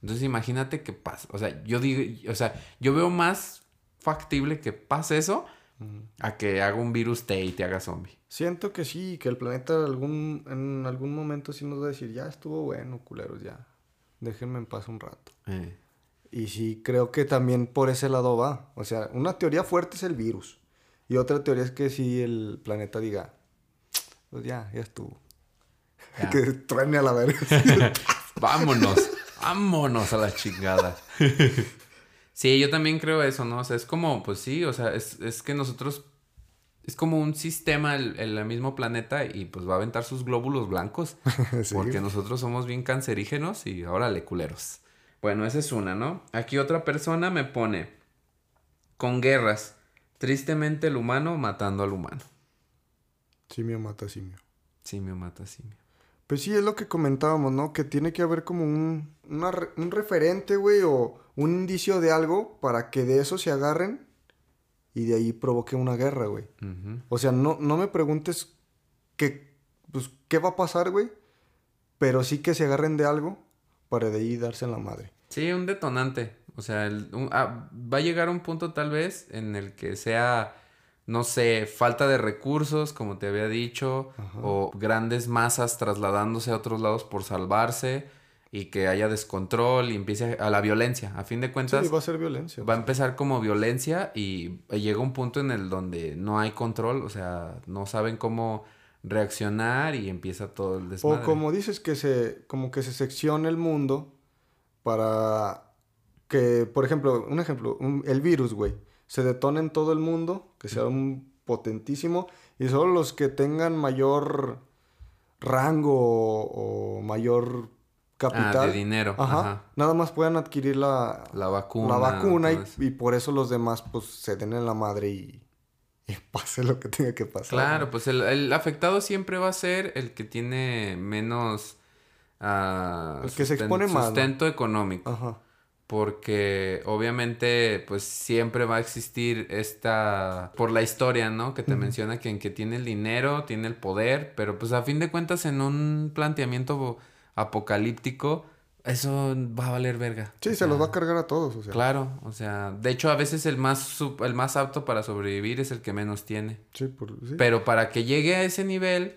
Entonces imagínate que pasa. O sea, yo digo, o sea, yo veo más factible que pase eso a que haga un virus T y te haga zombie. Siento que sí, que el planeta algún, en algún momento sí nos va a decir, ya estuvo bueno, culeros, ya. Déjenme en paz un rato. Eh, Y sí, creo que también por ese lado va. O sea, una teoría fuerte es el virus. Y otra teoría es que si el planeta diga, pues ya, ya estuvo. Ya. que truene a la verga. Vámonos, vámonos a la chingada. Sí, yo también creo eso, ¿no? O sea, es como, pues sí, o sea, es, es que nosotros, es como un sistema, el, el mismo planeta, y pues va a aventar sus glóbulos blancos. Sí. Porque nosotros somos bien cancerígenos y órale, culeros. Bueno, esa es una, ¿no? Aquí otra persona me pone, con guerras, tristemente el humano matando al humano. Simio mata simio. Simio mata simio. Pues sí, es lo que comentábamos, ¿no? Que tiene que haber como un, un referente, güey, o un indicio de algo para que de eso se agarren y de ahí provoque una guerra, güey. O sea, no, no me preguntes qué, pues, qué va a pasar, güey, pero sí que se agarren de algo para de ahí darse en la madre. Sí, un detonante. O sea, ah, va a llegar un punto tal vez en el que sea no sé, falta de recursos, como te había dicho, o grandes masas trasladándose a otros lados por salvarse y que haya descontrol y empiece a la violencia. A fin de cuentas, sí, va a ser violencia. Va a empezar como violencia y llega un punto en el donde no hay control, o sea, no saben cómo reaccionar y empieza todo el desmadre. O como dices que se como que se secciona el mundo para que, por ejemplo, un ejemplo, el virus, güey se detona en todo el mundo, que sea un potentísimo, y solo los que tengan mayor rango o, mayor capital. Ah, de dinero. Ajá, Nada más puedan adquirir la, la vacuna. La vacuna y, por eso los demás pues se den en la madre y, pase lo que tenga que pasar. Claro, pues el, afectado siempre va a ser el que tiene menos... Uh, el que se expone más. Sustento económico. Ajá porque obviamente pues siempre va a existir esta por la historia, ¿no? Que te menciona que en que tiene el dinero, tiene el poder, pero pues a fin de cuentas en un planteamiento apocalíptico eso va a valer verga. Sí, se los va a cargar a todos, o sea. Claro, o sea, de hecho a veces el más el más apto para sobrevivir es el que menos tiene. Sí, por, sí. Pero para que llegue a ese nivel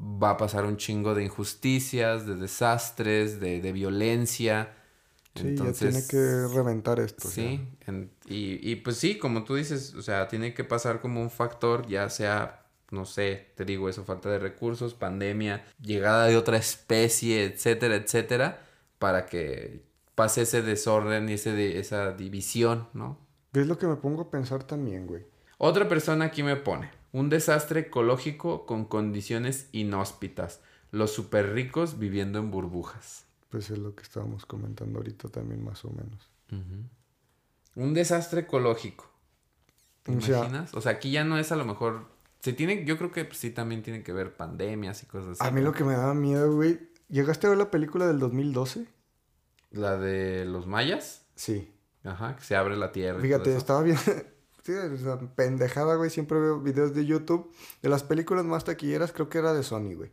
va a pasar un chingo de injusticias, de desastres, de, de violencia Sí, ya tiene que reventar esto. Sí, y, y pues sí, como tú dices, o sea, tiene que pasar como un factor, ya sea, no sé, te digo eso, falta de recursos, pandemia, llegada de otra especie, etcétera, etcétera, para que pase ese desorden y ese de, esa división, ¿no? Es lo que me pongo a pensar también, güey. Otra persona aquí me pone, un desastre ecológico con condiciones inhóspitas, los super ricos viviendo en burbujas. Pues es lo que estábamos comentando ahorita también más o menos. Un desastre ecológico. ¿Te imaginas? O sea, aquí ya no es a lo mejor... Se tiene, yo creo que sí también tiene que ver pandemias y cosas así. A mí lo que me daba miedo, güey. ¿Llegaste a ver la película del 2012? ¿La de los mayas? Sí. Ajá, que se abre la tierra. Fíjate, estaba bien... sí, esa pendejada, güey. Siempre veo videos de YouTube. De las películas más taquilleras, creo que era de Sony, güey.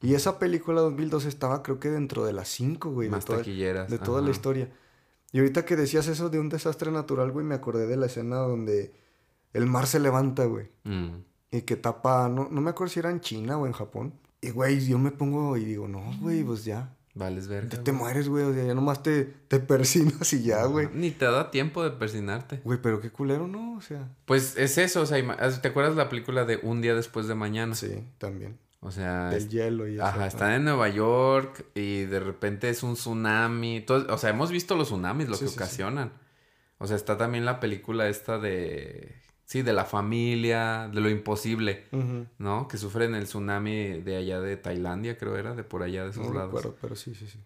Y esa película 2012 estaba creo que dentro de las cinco, güey. Más de taquilleras. De toda la historia. Y ahorita que decías eso de un desastre natural, güey, me acordé de la escena donde el mar se levanta, güey. Mm. Y que tapa, no, no me acuerdo si era en China o en Japón. Y, güey, yo me pongo y digo, no, güey, pues ya. Vales ver. Te, te mueres, güey. O sea, ya nomás te, te persinas y ya, güey. ni te da tiempo de persinarte. Güey, pero qué culero, ¿no? O sea. Pues es eso, o sea, ¿te acuerdas la película de Un día después de mañana? Sí, también. O sea. Del hielo y eso. Ajá, están en Nueva York y de repente es un tsunami. o sea, hemos visto los tsunamis, lo que ocasionan. O sea, está también la película esta de. Sí, de la familia, de lo imposible, ¿no? Que sufren el tsunami de allá de Tailandia, creo era, de por allá de esos lados. Recuerdo, pero sí, sí, sí.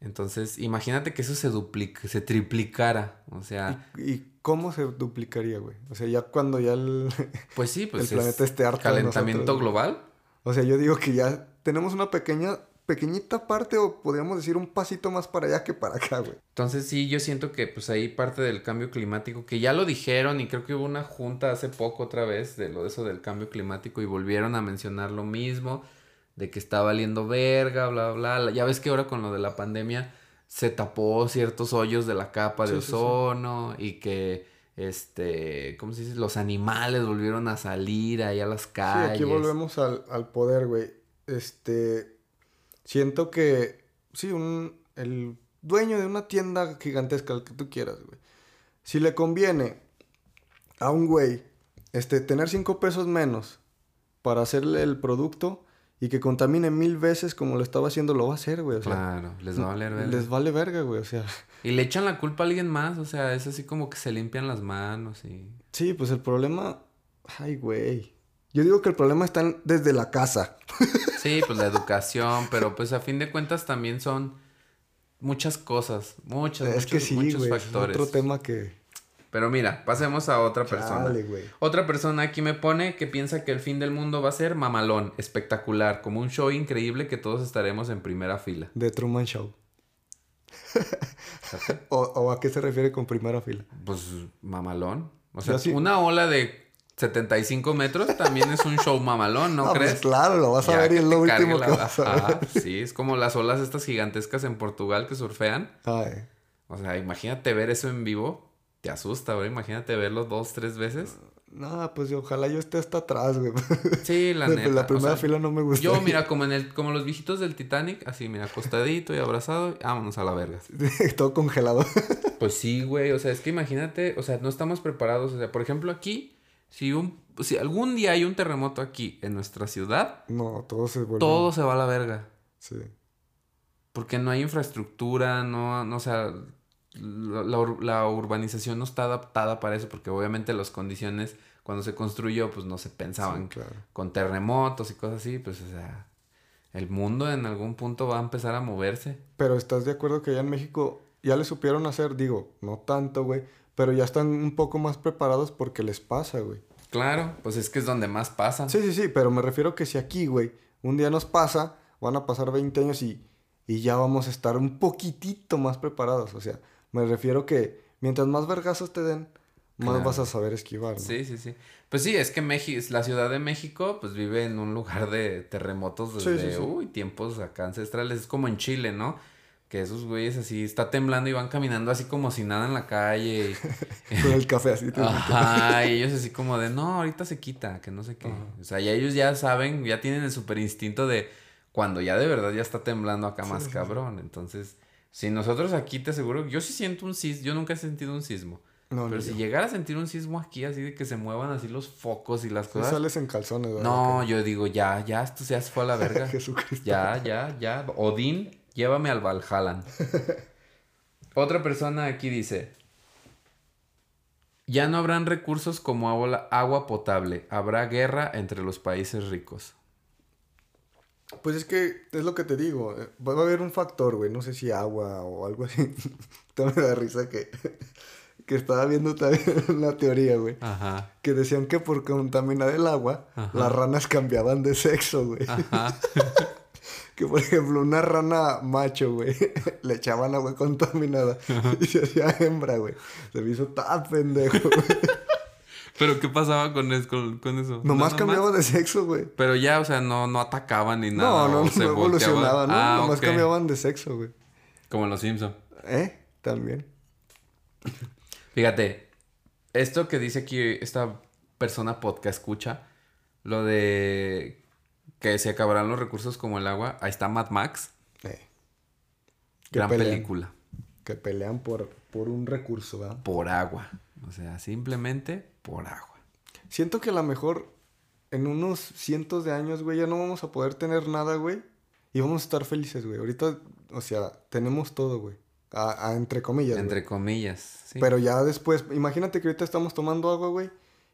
Entonces, imagínate que eso se duplica, se triplicara, o sea... ¿Y, cómo se duplicaría, güey? O sea, ya cuando ya el... Pues sí, pues el planeta esté harto Calentamiento global. O sea, yo digo que ya tenemos una pequeña, pequeñita parte o podríamos decir un pasito más para allá que para acá, güey. Entonces sí, yo siento que pues ahí parte del cambio climático, que ya lo dijeron y creo que hubo una junta hace poco otra vez de lo de eso del cambio climático y volvieron a mencionar lo mismo, de que está valiendo verga, bla, bla, bla. Ya ves que ahora con lo de la pandemia se tapó ciertos hoyos de la capa de ozono y que este, ¿cómo se dice? Los animales volvieron a salir ahí a las calles. Sí, aquí volvemos al, al poder, güey. Este, siento que, sí, un, el dueño de una tienda gigantesca, el que tú quieras, güey. Si le conviene a un güey, este, tener cinco pesos menos para hacerle el producto, y que contamine mil veces como lo estaba haciendo, lo va a hacer, güey. claro, les va a valer verga. Les vale verga, güey, o sea. Y le echan la culpa a alguien más, o sea, es así como que se limpian las manos y... Sí, pues el problema... Ay, güey. Yo digo que el problema está desde la casa. Sí, pues la educación, pero pues a fin de cuentas también son muchas cosas, muchas, es que sí, muchos factores. Es otro tema que... Pero mira, pasemos a otra persona. Chale, güey. Otra persona aquí me pone que piensa que el fin del mundo va a ser mamalón, espectacular, como un show increíble que todos estaremos en primera fila. The Truman Show. o, ¿O a qué se refiere con primera fila? Pues mamalón. O sea, sí- una ola de 75 metros también es un show mamalón, ¿no Ah, pues crees? claro, lo vas a ver y es lo último la- que vas a Ajá, ver. Sí, es como las olas estas gigantescas en Portugal que surfean. Ay, O sea, imagínate ver eso en vivo. Te asusta, güey. Imagínate verlo dos, tres veces. no, pues ojalá yo esté hasta atrás, güey. Sí, la De- neta. la o primera sea, fila no me gusta. Yo, mira, como en el, como los viejitos del Titanic, así, mira, acostadito y abrazado, vámonos a la verga. Todo congelado. Pues sí, güey. O sea, es que imagínate, o sea, no estamos preparados. O sea, por ejemplo, aquí, si un, si algún día hay un terremoto aquí en nuestra ciudad, No, todo se vuelve. todo se va a la verga. Sí. Porque no hay infraestructura, no, no o sea, la, la ur- la urbanización no está adaptada para eso, porque obviamente las condiciones cuando se construyó, pues no se pensaban Sí, claro. con terremotos y cosas así, pues o sea, el mundo en algún punto va a empezar a moverse. Pero ¿estás de acuerdo que ya en México ya le supieron hacer? Digo, no tanto, güey. Pero ya están un poco más preparados porque les pasa, güey. Claro, pues es que es donde más pasa. Sí, sí, sí, pero me refiero que si aquí, güey, un día nos pasa, van a pasar 20 años y, y ya vamos a estar un poquitito más preparados. O sea, me refiero que mientras más vergazos te den, más Claro. vas a saber esquivar, ¿no? Sí, sí, sí. Pues sí, es que México, la Ciudad de México, pues vive en un lugar de terremotos Sí, desde, sí, sí. uy, tiempos acá ancestrales. Es como en Chile, ¿no? Que esos güeyes así, está temblando y van caminando así como si nada en la calle. y- Con el café así. te- Ajá, y ellos así como de, no, ahorita se quita, que no sé qué. O sea, ya ellos ya saben, ya tienen el super instinto de cuando ya de verdad ya está temblando acá más sí, sí. cabrón. Entonces, si nosotros aquí te aseguro, yo sí siento un sismo, yo nunca he sentido un sismo. No, Pero si yo. llegara a sentir un sismo aquí, así de que se muevan así los focos y las cosas. sales en calzones, ¿verdad? No, yo digo, ya, ya, esto se fue a la verga. Jesucristo. ya, ya, ya. Odín, llévame al Valhallan. Otra persona aquí dice: Ya no habrán recursos como agua, agua potable. Habrá guerra entre los países ricos. Pues es que es lo que te digo. eh, Va a haber un factor, güey. No sé si agua o algo así. También me da risa que, que estaba viendo también una teoría, güey. Ajá. Que decían que por contaminar el agua, Ajá. las ranas cambiaban de sexo, güey. Ajá. Que por ejemplo, una rana macho, güey, le echaban agua contaminada y se hacía hembra, güey. Se me hizo tan pendejo, güey. Pero ¿qué pasaba con, es- con, eso? Nomás Nada cambiaba de sexo, güey. Pero ya, o sea, no, no atacaban ni nada. No, no, no, se no evolucionaban, ¿no? Ah, Nomás ok. cambiaban de sexo, güey. Como en los Simpsons. ¿Eh? También. Fíjate, esto que dice aquí esta persona podcast escucha, lo de que se acabarán los recursos como el agua, ahí está Mad Max, Eh. Gran pelean. película, Que pelean por, por un recurso, ¿verdad? por agua, o sea, simplemente por agua. Siento que a lo mejor en unos cientos de años, güey, ya no vamos a poder tener nada, güey. Y vamos a estar felices, güey. Ahorita, o sea, tenemos todo, güey. A, a- entre comillas. güey. Entre comillas, sí. Pero ya después, imagínate que ahorita estamos tomando agua, güey.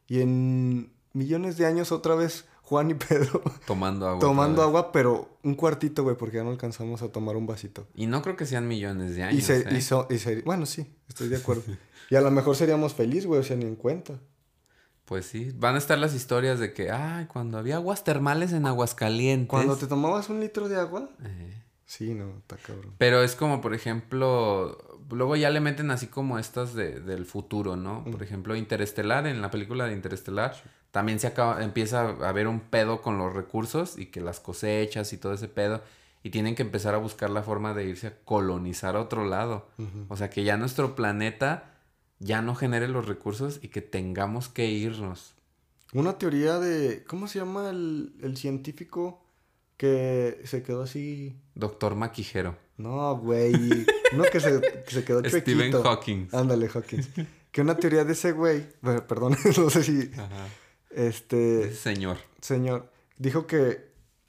Y en millones de años otra vez Juan y Pedro tomando agua. tomando agua, pero un cuartito, güey, porque ya no alcanzamos a tomar un vasito. Y no creo que sean millones de años. Y se, ¿eh? y so- y se- bueno, sí, estoy de acuerdo. y a lo mejor seríamos felices, güey, o sea, ni en cuenta. Pues sí, van a estar las historias de que, ay, cuando había aguas termales en Aguascalientes. Cuando te tomabas un litro de agua, Eh, sí, no, está cabrón. Pero es como, por ejemplo, luego ya le meten así como estas de, del futuro, ¿no? Por ejemplo, Interestelar, en la película de Interestelar, también se acaba, empieza a haber un pedo con los recursos y que las cosechas y todo ese pedo. Y tienen que empezar a buscar la forma de irse a colonizar a otro lado. O sea, que ya nuestro planeta ya no genere los recursos y que tengamos que irnos. Una teoría de, ¿cómo se llama el, el científico que se quedó así? Doctor Maquijero. No, güey. Uno que se, que se quedó chuequito. Stephen Hawking. Ándale, Hawkins. Que una teoría de ese güey, bueno, perdón, no sé si, Ajá. Este, señor. señor, dijo que,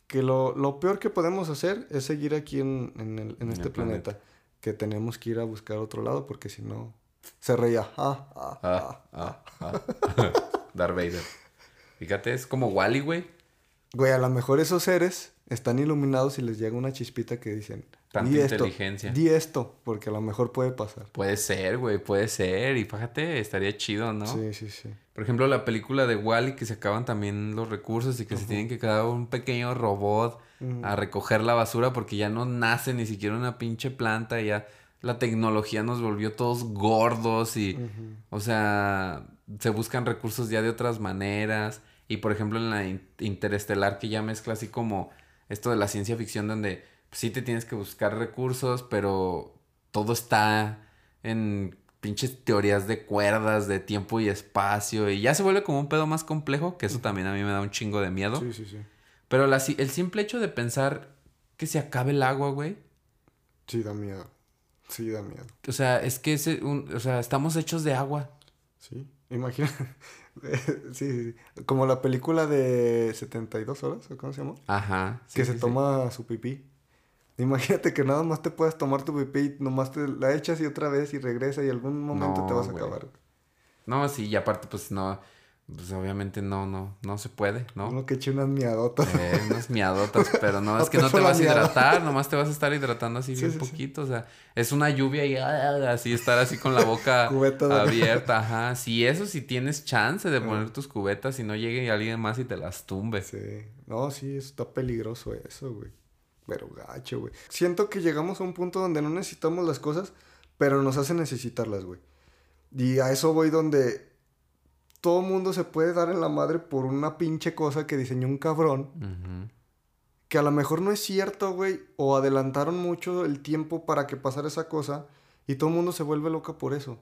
que lo, lo peor que podemos hacer es seguir aquí en, en, el- en En este el planeta. planeta. Que tenemos que ir a buscar otro lado porque si no, se reía. Ah, ah, Ah, ah. ah, ah. Darth Vader. Fíjate, es como Wally, güey. Güey, a lo mejor esos seres están iluminados y les llega una chispita que dicen... Tanta "Di esto, inteligencia. Di esto, porque a lo mejor puede pasar. Puede ser, güey, puede ser. Y fíjate, estaría chido, ¿no? Sí, sí, sí. Por ejemplo, la película de Wally que se acaban también los recursos y que se tienen que quedar un pequeño robot a recoger la basura porque ya no nace ni siquiera una pinche planta, ya la tecnología nos volvió todos gordos y, o sea, se buscan recursos ya de otras maneras. Y por ejemplo, en la in- interestelar que ya mezcla así como esto de la ciencia ficción donde pues, sí te tienes que buscar recursos, pero todo está en pinches teorías de cuerdas, de tiempo y espacio. Y ya se vuelve como un pedo más complejo, que eso también a mí me da un chingo de miedo. Sí, sí, sí. Pero la el simple hecho de pensar que se acabe el agua, güey. Sí, da miedo. Sí, da miedo. O sea, es que ese, un- o sea, estamos hechos de agua. Sí. Imagina. sí, sí, sí. Como la película de 72 horas, ¿o cómo se llama? Ajá. sí, que sí, se toma su pipí. Imagínate que nada más te puedas tomar tu pipí y nomás te la echas y otra vez y regresa y algún momento te vas a acabar. No, sí, y aparte, pues no. Pues obviamente no, no, no se puede, ¿no? Uno que eche unas miadotas. Eh, unas miadotas, pero no, es que no te vas a hidratar, nomás te vas a estar hidratando así Sí, bien sí, sí. poquito, o sea, es una lluvia y ah, así estar así con la boca abierta, ajá. Sí, eso sí tienes chance de poner tus cubetas y no llegue alguien más y te las tumbe. Sí. No, sí, está peligroso eso, güey. Pero gacho, güey. Siento que llegamos a un punto donde no necesitamos las cosas, pero nos hace necesitarlas, güey. Y a eso voy donde todo mundo se puede dar en la madre por una pinche cosa que diseñó un cabrón. Que a lo mejor no es cierto, güey, o adelantaron mucho el tiempo para que pasara esa cosa y todo el mundo se vuelve loca por eso.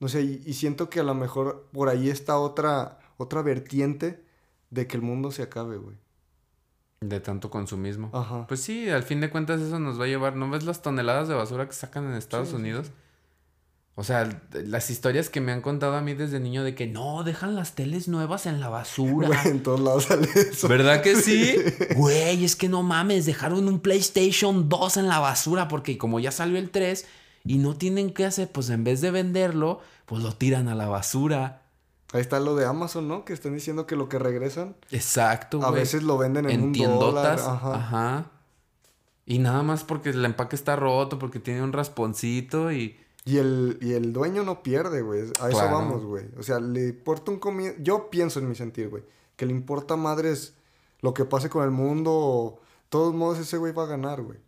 No sé, y, y siento que a lo mejor por ahí está otra, otra vertiente de que el mundo se acabe, güey. De tanto consumismo. Ajá. Pues sí, al fin de cuentas eso nos va a llevar. ¿No ves las toneladas de basura que sacan en Estados Sí, Unidos? sí. O sea, las historias que me han contado a mí desde niño de que no, dejan las teles nuevas en la basura. Güey, en todos lados sale eso. ¿Verdad que sí? Güey, es que no mames, dejaron un PlayStation 2 en la basura porque como ya salió el 3 y no tienen qué hacer, pues en vez de venderlo, pues lo tiran a la basura. Ahí está lo de Amazon, ¿no? Que están diciendo que lo que regresan Exacto, güey. a veces lo venden en, en un tiendotas. dólar. Ajá. Ajá. Y nada más porque el empaque está roto, porque tiene un rasponcito y... Y el, y el dueño no pierde, güey. A eso Claro. vamos, güey. O sea, le importa un comienzo. Yo pienso en mi sentir, güey. Que le importa madres lo que pase con el mundo. O... De todos modos, ese güey va a ganar, güey.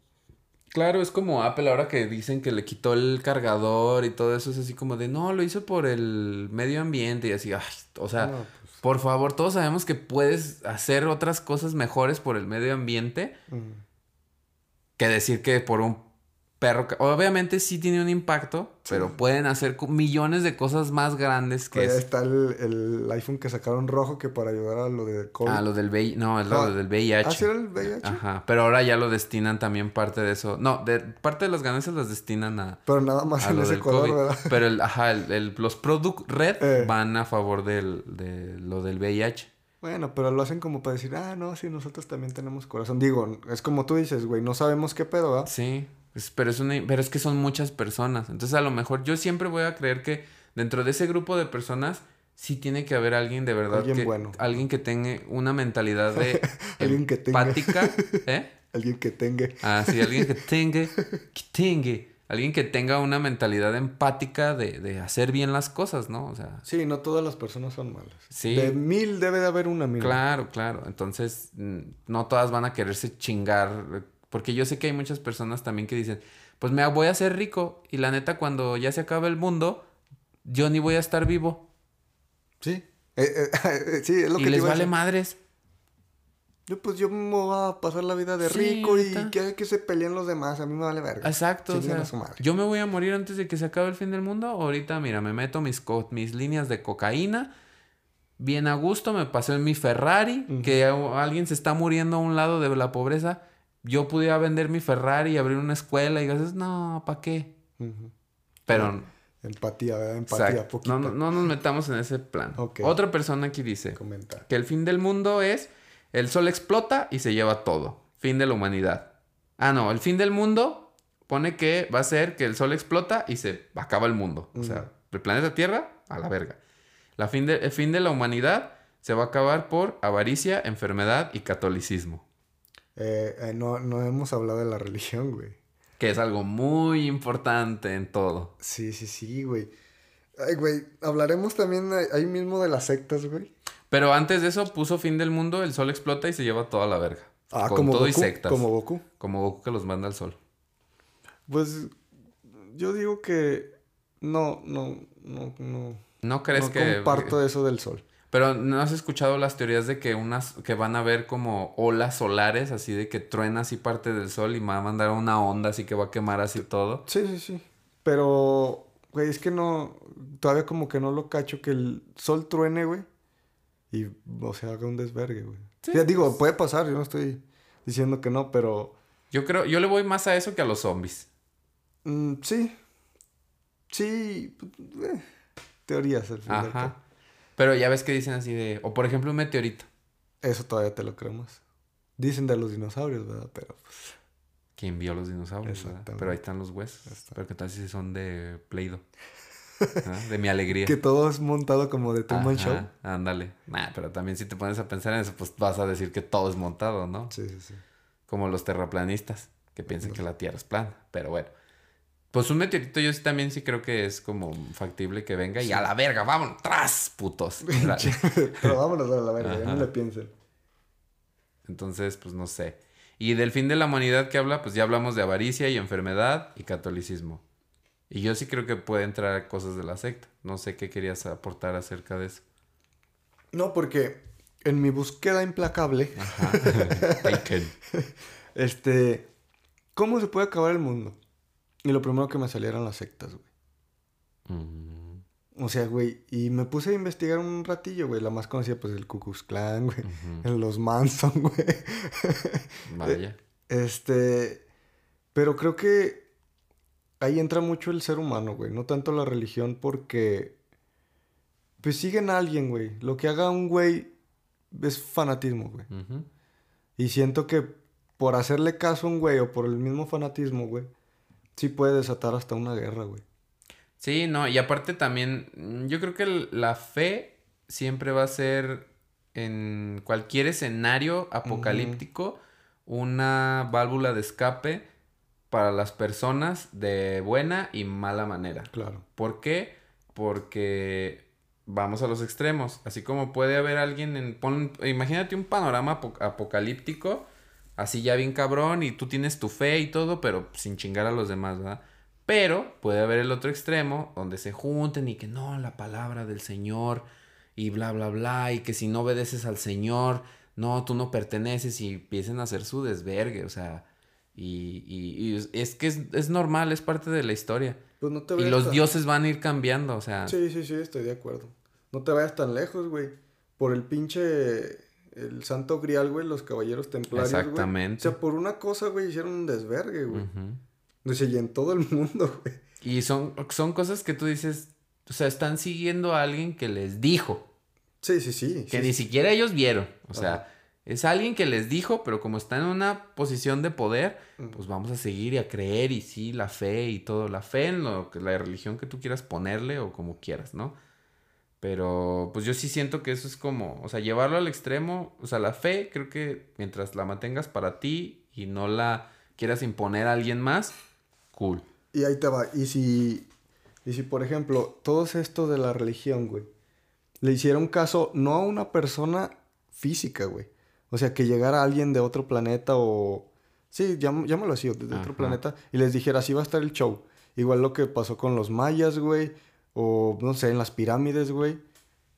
Claro, es como Apple ahora que dicen que le quitó el cargador y todo eso, es así como de, no, lo hizo por el medio ambiente y así, ay, o sea, No, pues, por favor, todos sabemos que puedes hacer otras cosas mejores por el medio ambiente mm, que decir que por un perro, obviamente sí tiene un impacto, pero pueden hacer millones de cosas más grandes que ahí es está el, el iPhone que sacaron rojo que para ayudar a lo de COVID. ah, lo del VIH, no, es lo Ah, del VIH. ¿Ah, sí era el VIH? Ajá, pero ahora ya lo destinan también parte de eso. No, de parte de las ganancias las destinan a, Pero nada más a en lo ese del color, COVID. ¿verdad? Pero el, ajá, el, el- los Product Red Eh. van a favor del, de lo del VIH. Bueno, pero lo hacen como para decir, ah, no, sí, nosotros también tenemos corazón. Digo, es como tú dices, güey, no sabemos qué pedo, ¿verdad? Sí, es- pero, es una, pero es que son muchas personas. Entonces a lo mejor yo siempre voy a creer que dentro de ese grupo de personas sí tiene que haber alguien de verdad Alguien que bueno. alguien que tenga una mentalidad de Alguien que tenga. empática, ¿eh? Alguien que tenga. Ah, sí, alguien que tenga, que tenga, alguien que tenga una mentalidad empática de, de hacer bien las cosas, ¿no? O sea, Sí, no todas las personas son malas. Sí. De mil debe de haber una mil. Claro, claro. Entonces, mm, no todas van a quererse chingar. Porque yo sé que hay muchas personas también que dicen, pues me voy a hacer rico. Y la neta, cuando ya se acabe el mundo, yo ni voy a estar vivo. Sí. Eh, eh, sí, es lo y que les a vale decir. madres. Yo, pues yo me voy a pasar la vida de Sí, rico y que, que se peleen los demás. A mí me vale verga. Exacto. o Chinguen sea, a su madre. yo me voy a morir antes de que se acabe el fin del mundo. Ahorita, mira, me meto mis, co- mis líneas de cocaína. Bien a gusto, me pasé en mi Ferrari. Que a- alguien se está muriendo a un lado de la pobreza. Yo pudiera vender mi Ferrari y abrir una escuela y dices, no, ¿para qué? Pero Empatía, ¿verdad? Empatía, poquita. No, no, no nos metamos en ese plan. Otra persona aquí dice que el fin del mundo es el sol explota y se lleva todo. Fin de la humanidad. Ah, no, el fin del mundo pone que va a ser que el sol explota y se acaba el mundo. O sea, el planeta Tierra a la verga. La fin de, el fin de la humanidad se va a acabar por avaricia, enfermedad y catolicismo. Eh, eh, no, no hemos hablado de la religión, güey. Que es algo muy importante en todo. Sí, sí, sí, güey. Ay, güey, hablaremos también ahí mismo de las sectas, güey. Pero antes de eso puso fin del mundo, el sol explota y se lleva toda la verga. Ah, Con como todo y sectas. como Goku. Como Goku que los manda al sol. Pues yo digo que no, no, no, no. ¿No crees no que...? comparto eso del sol. Pero ¿no has escuchado las teorías de que unas... que van a ver como olas solares, así de que truena así parte del sol y va a mandar una onda así que va a quemar así todo? Sí, sí, sí. Pero, güey, es que no, todavía como que no lo cacho que el sol truene, güey. Y, o sea, haga un desvergue, güey. Sí, digo, puede pasar, yo no estoy diciendo que no, pero Yo creo... Yo le voy más a eso que a los zombies. mm, sí. Sí, eh, teorías al final. Ajá. Pero ya ves que dicen así de... O por ejemplo un meteorito. Eso todavía te lo creo más. Dicen de los dinosaurios, ¿verdad? Pero pues, ¿Quién vio los dinosaurios? verdad? Pero ahí están los huesos. Está. Pero qué tal si son de Play-Doh. ¿Ah? De mi alegría. que todo es montado como de Truman Show. Ándale. Nah, pero también si te pones a pensar en eso, pues vas a decir que todo es montado, ¿no? Sí, sí, sí. Como los terraplanistas, que piensan que la Tierra es plana. Pero bueno. Pues un meteorito yo sí también sí creo que es como factible que venga y a la verga, vámonos, tras, putos. Pero vámonos a la verga, ya no le piensen. Entonces, pues no sé. Y del fin de la humanidad que habla, pues ya hablamos de avaricia y enfermedad y catolicismo. Y yo sí creo que puede entrar cosas de la secta. No sé qué querías aportar acerca de eso. No, porque en mi búsqueda implacable, Ajá. Este, ¿cómo se puede acabar el mundo? Y lo primero que me salieron las sectas, güey. Mm, O sea, güey, y me puse a investigar un ratillo, güey. La más conocida, pues, el Ku Klux Klan, güey. ujú. En los Manson, güey. Vaya. Este, pero creo que ahí entra mucho el ser humano, güey. No tanto la religión porque, pues, siguen a alguien, güey. Lo que haga un güey es fanatismo, güey. Y siento que por hacerle caso a un güey o por el mismo fanatismo, güey, sí puede desatar hasta una guerra, güey. Sí, no, y aparte también, mm, yo creo que la fe siempre va a ser en cualquier escenario apocalíptico una válvula de escape para las personas de buena y mala manera. Claro. ¿Por qué? Porque vamos a los extremos. Así como puede haber alguien en... pon- imagínate un panorama apo- apocalíptico, así ya bien cabrón, y tú tienes tu fe y todo, pero sin chingar a los demás, ¿verdad? Pero puede haber el otro extremo donde se junten y que no, la palabra del Señor y bla, bla, bla, y que si no obedeces al Señor, no, tú no perteneces y empiecen a hacer su desvergue, o sea, y, y- y es- que es, es normal, es parte de la historia. Pues no te Y los tan- dioses van a ir cambiando, o sea. Sí, sí, sí, estoy de acuerdo. No te vayas tan lejos, güey. Por el pinche... El santo grial, güey, los caballeros templarios, güey. Exactamente. O sea, por una cosa, güey, hicieron un desvergue, güey. O sea, y en todo el mundo, güey. Y son, son cosas que tú dices, o sea, están siguiendo a alguien que les dijo, Sí, sí, sí. que sí, ni sí. siquiera ellos vieron. O Ajá. sea, es alguien que les dijo, pero como está en una posición de poder, Ujú. pues vamos a seguir y a creer y sí, la fe y todo, la fe en lo que la religión que tú quieras ponerle o como quieras, ¿no? Pero pues yo sí siento que eso es como, o sea, llevarlo al extremo, o sea, la fe creo que mientras la mantengas para ti y no la quieras imponer a alguien más, cool. Y ahí te va. Y si, y si, por ejemplo, todos esto de la religión, güey, le hicieron caso no a una persona física, güey. O sea, que llegara alguien de otro planeta o... Sí, llam- llámalo así, de de otro planeta, y les dijera, así va a estar el show. Igual lo que pasó con los mayas, güey, o no sé, en las pirámides, güey.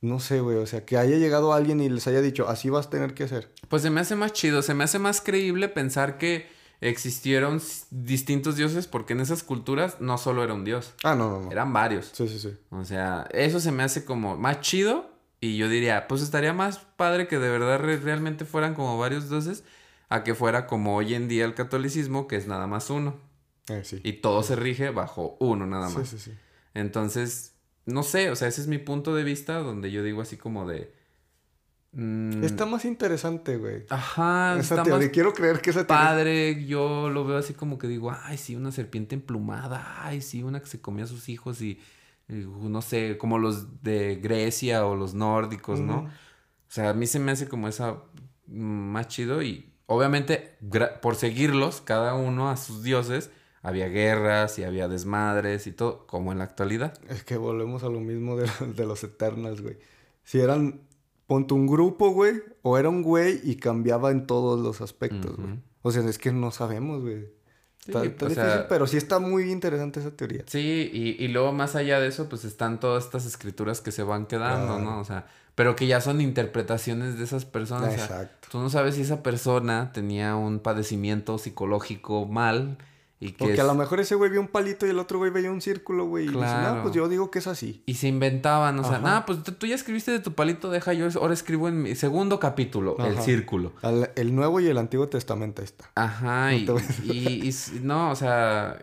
No sé, güey, o sea, que haya llegado alguien y les haya dicho, así vas a tener que hacer. Pues se me hace más chido, se me hace más creíble pensar que existieron distintos dioses porque en esas culturas no solo era un dios, Ah, no, no, no. eran varios. Sí, sí, sí. O sea, eso se me hace como más chido y yo diría, pues estaría más padre que de verdad re- realmente fueran como varios dioses a que fuera como hoy en día el catolicismo, que es nada más uno. Eh, sí. Y todo se rige bajo uno nada sí, más. sí, sí. Entonces, no sé, o sea, ese es mi punto de vista donde yo digo así como de... mm, Está más interesante, güey. Ajá, esa está teoría. más Quiero creer que esa padre. Yo lo veo así como que digo, ay, sí, una serpiente emplumada. Ay, sí, una que se comía a sus hijos y, y, no sé, como los de Grecia o los nórdicos, ¿no? O sea, a mí se me hace como esa mm, más chido y obviamente por seguirlos, cada uno a sus dioses, había guerras y había desmadres y todo, como en la actualidad. Es que volvemos a lo mismo de, de los Eternals, güey. Si eran, ponte un grupo, güey, o era un güey y cambiaba en todos los aspectos, güey. O sea, es que no sabemos, güey. Está, difícil, pero sí está muy interesante esa teoría. Sí, y, y, luego más allá de eso, pues están todas estas escrituras que se van quedando, ¿no? O sea, pero que ya son interpretaciones de esas personas. Exacto. tú no sabes si esa persona tenía un padecimiento psicológico mal porque a lo mejor ese güey vio un palito y el otro güey veía un círculo, güey. Claro. Y dice, no, pues yo digo que es así. Y se inventaban, o sea, nada, pues tú ya escribiste de tu palito, deja yo, ahora escribo en mi segundo capítulo, el círculo. el Nuevo y el Antiguo Testamento está. Ajá, y, y, no, o sea,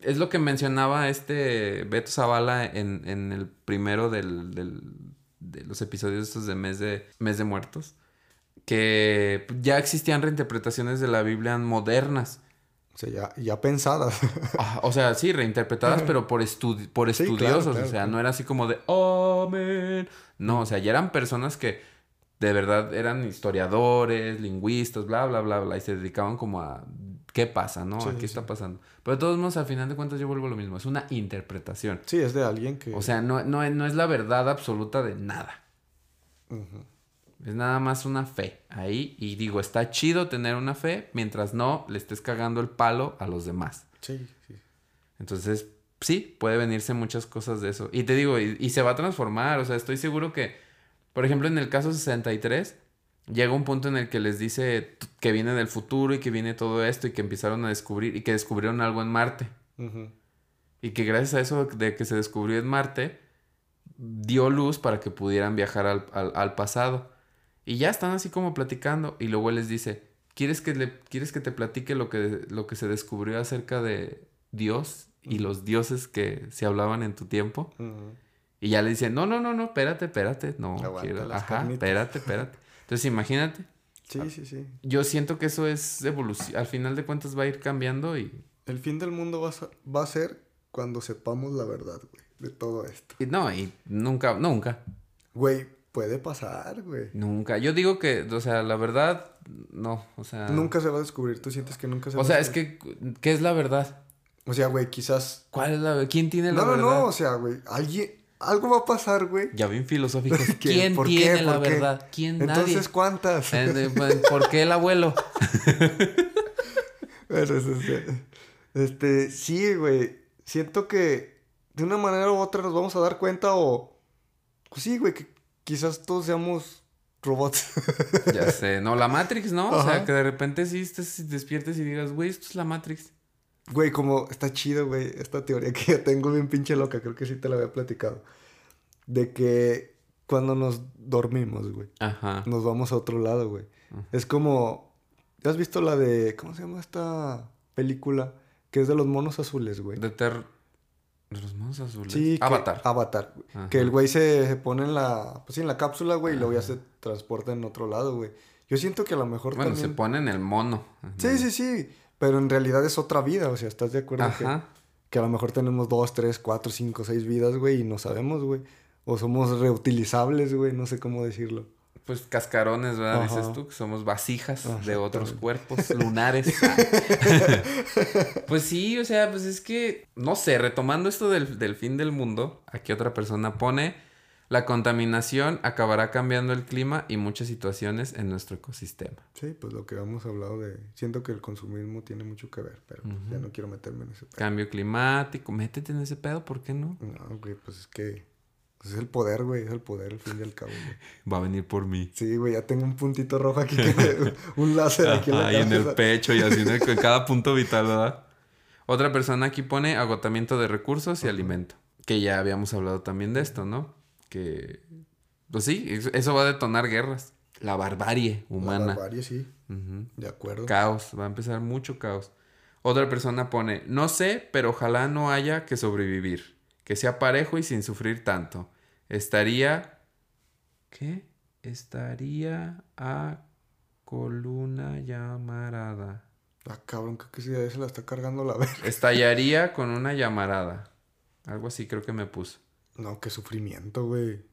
es lo que mencionaba este Beto Zavala en, en el primero del, del, de los episodios estos de mes de, mes de muertos, que ya existían reinterpretaciones de la Biblia modernas o sea, ya, ya pensadas. Ah, o sea, sí, reinterpretadas, pero por, por estudiosos. o sea, no era así como de, amén. No, o sea, ya eran personas que de verdad eran historiadores, lingüistas, bla, bla, bla, bla, y se dedicaban como a qué pasa, ¿no? ¿Qué está pasando? Pero de todos modos, al final de cuentas, yo vuelvo a lo mismo. Es una interpretación. Sí, es de alguien que. O sea, no, no, no es la verdad absoluta de nada. Es nada más una fe ahí. Y digo, está chido tener una fe mientras no le estés cagando el palo a los demás. Sí, sí. Entonces, sí, puede venirse muchas cosas de eso. Y te digo, y, se va a transformar. O sea, estoy seguro que, por ejemplo, en el caso 63, llega un punto en el que les dice que viene del futuro y que viene todo esto y que empezaron a descubrir y que descubrieron algo en Marte. Y que gracias a eso de que se descubrió en Marte, dio luz para que pudieran viajar al, al pasado. Y ya están así como platicando y luego él les dice, ¿quieres que, le, ¿quieres que te platique lo que, lo que se descubrió acerca de Dios y los dioses que se hablaban en tu tiempo? Y ya le dice, no, no, no, no, espérate, espérate, no quiero. Ajá, espérate, espérate. Entonces imagínate. Sí, sí, sí. Yo siento que eso es evolución. Al final de cuentas va a ir cambiando y... El fin del mundo va a, va a ser cuando sepamos la verdad, güey, de todo esto. Y no, y nunca, nunca. Güey, Puede pasar, güey. Nunca. Yo digo que, o sea, la verdad, no, o sea... Nunca se va a descubrir. ¿Tú sientes que nunca se va a descubrir? O sea, es que, ¿qué es la verdad? O sea, güey, quizás... ¿Cuál es la verdad? ¿Quién tiene la verdad? No, no, no, o sea, güey, alguien... Algo va a pasar, güey. Ya bien filosóficos. ¿Quién tiene la verdad? ¿Quién nadie? Entonces, ¿cuántas? Eh, ¿Por qué el abuelo? Pero, este, este, sí, güey. Siento que de una manera u otra nos vamos a dar cuenta o... Pues sí, güey, que quizás todos seamos robots. ya sé, no, la Matrix, ¿no? O sea, que de repente sí despiertes y digas, güey, esto es la Matrix. Güey, como está chido, güey, esta teoría que yo tengo bien pinche loca, creo que sí te la había platicado. De que cuando nos dormimos, güey, Ajá. nos vamos a otro lado, güey. Es como, ¿has visto la de, ¿cómo se llama esta película? Que es de los monos azules, güey. De Ter de los monos azules. Sí, Avatar. Avatar. Que el güey se, pone en la. Pues sí, en la cápsula, güey, y luego ya se transporta en otro lado, güey. Yo siento que a lo mejor bueno, se pone en el mono. Sí, sí, sí. Pero en realidad es otra vida, o sea, ¿estás de acuerdo? Ajá. Que, a lo mejor tenemos dos, tres, cuatro, cinco, seis vidas, güey, y no sabemos, güey. O somos reutilizables, güey, no sé cómo decirlo pues cascarones, ¿verdad? Dices tú, que somos vasijas de otros cuerpos lunares. pues sí, o sea, pues es que, no sé, retomando esto del, del fin del mundo, aquí otra persona pone, la contaminación acabará cambiando el clima y muchas situaciones en nuestro ecosistema. Sí, pues lo que hemos hablado de, siento que el consumismo tiene mucho que ver, pero ya no quiero meterme en ese pedo. Cambio climático, métete en ese pedo, ¿por qué no? No, güey, pues es que pues es el poder, güey, es el poder al fin y al cabo, güey. Va a venir por mí. Sí, güey, ya tengo un puntito rojo aquí, que un láser aquí en la Ahí en el pecho y así, en cada punto vital, ¿verdad? Otra persona aquí pone agotamiento de recursos y alimento. Que ya habíamos hablado también de esto, ¿no? Que, pues sí, eso va a detonar guerras. La barbarie humana. La barbarie, sí. De acuerdo. Caos, va a empezar mucho caos. Otra persona pone, no sé, pero ojalá no haya que sobrevivir que sea parejo y sin sufrir tanto. Estaría... ¿Qué? Estaría a coluna llamarada. Ah, cabrón, creo que sí, se la está cargando la verga. Estallaría con una llamarada. Algo así creo que me puso. No, qué sufrimiento, güey.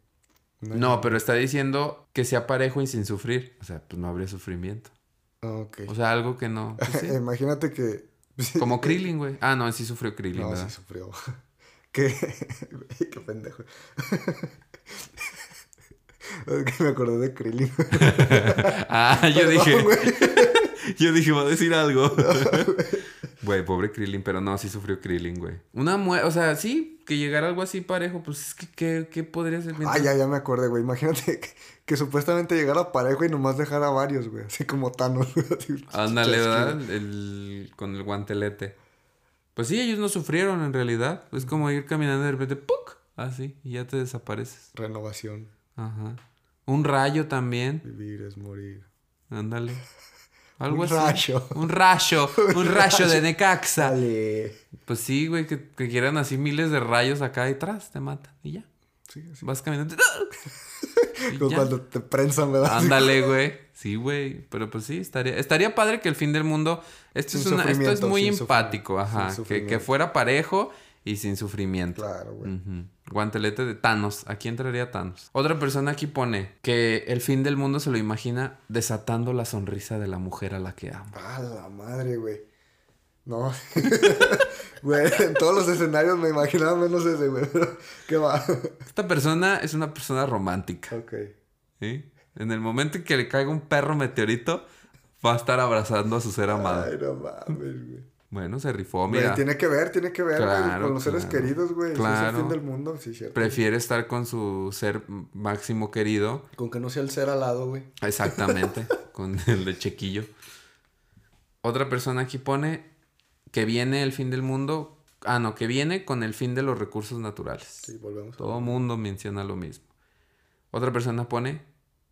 No, pero está diciendo que sea parejo y sin sufrir. O sea, pues no habría sufrimiento. Ok. O sea, algo que no. pues sí. Imagínate que... Como Krillin, güey. Ah, no, sí sufrió Krillin, No, ¿verdad? sí sufrió. ¿Qué? Qué pendejo. Es que me acordé de Krillin. ah, yo dije. Yo dije, va a decir algo. Güey, pobre Krillin, pero no, sí sufrió Krillin, güey. Una muerte, o sea, sí, que llegara algo así parejo, pues es que, ¿qué, qué podría ser? Ah, ya, ya me acordé, güey. Imagínate que, que supuestamente llegara parejo y nomás dejara varios, güey. Así como Thanos. Ándale. ¿verdad? El, con el guantelete. Pues sí, ellos no sufrieron en realidad. Es como ir caminando y de repente, ¡puc! Así, y ya te desapareces. Renovación. Ajá. Un rayo también. Vivir es morir. Ándale. Algo Un así. rayo. Un rayo. Un rayo de Necaxa. Dale. Pues sí, güey, que, que quieran así miles de rayos acá detrás, te matan. Y ya. Sí. Vas caminando. Como cuando te prensan, ¿verdad? Ándale, güey. Sí, güey. Pero pues sí, estaría, estaría padre que el fin del mundo. Esto, es, una- esto es muy empático, ajá. Que, que fuera parejo y sin sufrimiento. Claro, güey. Guantelete de Thanos. Aquí entraría Thanos. Otra persona aquí pone que el fin del mundo se lo imagina desatando la sonrisa de la mujer a la que ama. Ah, la madre, güey. No. Güey, en todos los escenarios me imaginaba menos ese, güey. ¿qué va? Esta persona es una persona romántica. ok. ¿sí? En el momento en que le caiga un perro meteorito, va a estar abrazando a su ser amado. Ay, no mames, güey. Bueno, se rifó, Güey, mira. tiene que ver, tiene que ver, güey, Claro, con los seres claro. queridos, güey. Si es el Claro. fin del mundo, sí, cierto. Prefiere estar con su ser máximo querido. Con que no sea el ser al lado, güey. Exactamente, con el de Chequillo. Otra persona aquí pone que viene el fin del mundo. Ah, no, que viene con el fin de los recursos naturales. Sí, volvemos. a- Todo mundo menciona lo mismo. Otra persona pone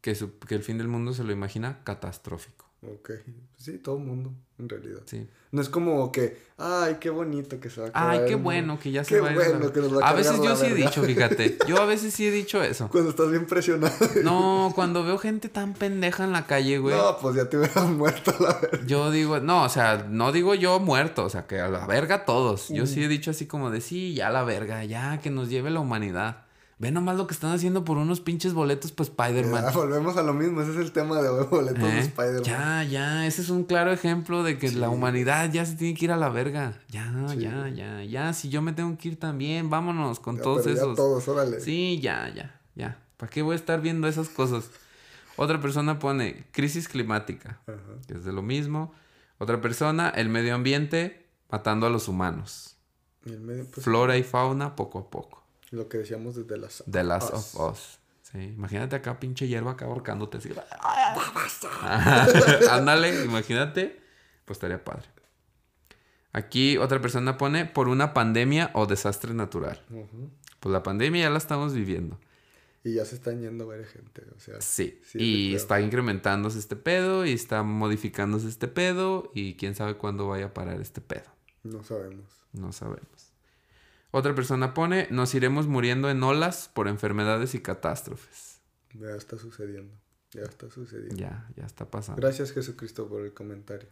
que, su- que el fin del mundo se lo imagina catastrófico. Ok. Sí, todo el mundo, en realidad. Sí. No es como que, ay, qué bonito que se va a acabar Ay, qué el mundo". bueno que ya se Qué va a bueno que nos va a A veces yo sí he dicho, fíjate. Yo a veces sí he dicho eso. Cuando estás bien presionado. No, cuando veo gente tan pendeja en la calle, güey. No, pues ya te hubieras muerto la verga. Yo digo, no, o sea, no digo yo muerto, o sea, que a la verga todos. Yo sí he dicho así como de, sí, ya la verga, ya, que nos lleve la humanidad. Ve nomás lo que están haciendo por unos pinches boletos para Spider-Man. Volvemos a lo mismo, ese es el tema de hoy, boletos de ¿Eh? Spider-Man. Ya, ya, ese es un claro ejemplo de que la humanidad ya se tiene que ir a la verga. Ya, Sí. ya, ya, ya, si yo me tengo que ir también, vámonos con Ya, todos pero ya esos. todos, órale. Sí, ya, ya, ya. ¿Para qué voy a estar viendo esas cosas? Otra persona pone crisis climática, Ajá. que es de lo mismo. Otra persona, el medio ambiente matando a los humanos. Y el medio, pues, Flora y fauna poco a poco. Lo que decíamos desde las... The Last of Us. Sí, imagínate acá pinche hierba acá ahorcándote así. Ándale, imagínate. Pues estaría padre. Aquí otra persona pone por una pandemia o desastre natural. Pues la pandemia ya la estamos viviendo. Y ya se están yendo a ver gente, o sea... Sí. Sí, y está incrementándose este pedo y está modificándose este pedo y quién sabe cuándo vaya a parar este pedo. No sabemos. No sabemos. Otra persona pone, nos iremos muriendo en olas por enfermedades y catástrofes. Ya está sucediendo. Ya está sucediendo. Ya, ya está pasando. Gracias Jesucristo por el comentario.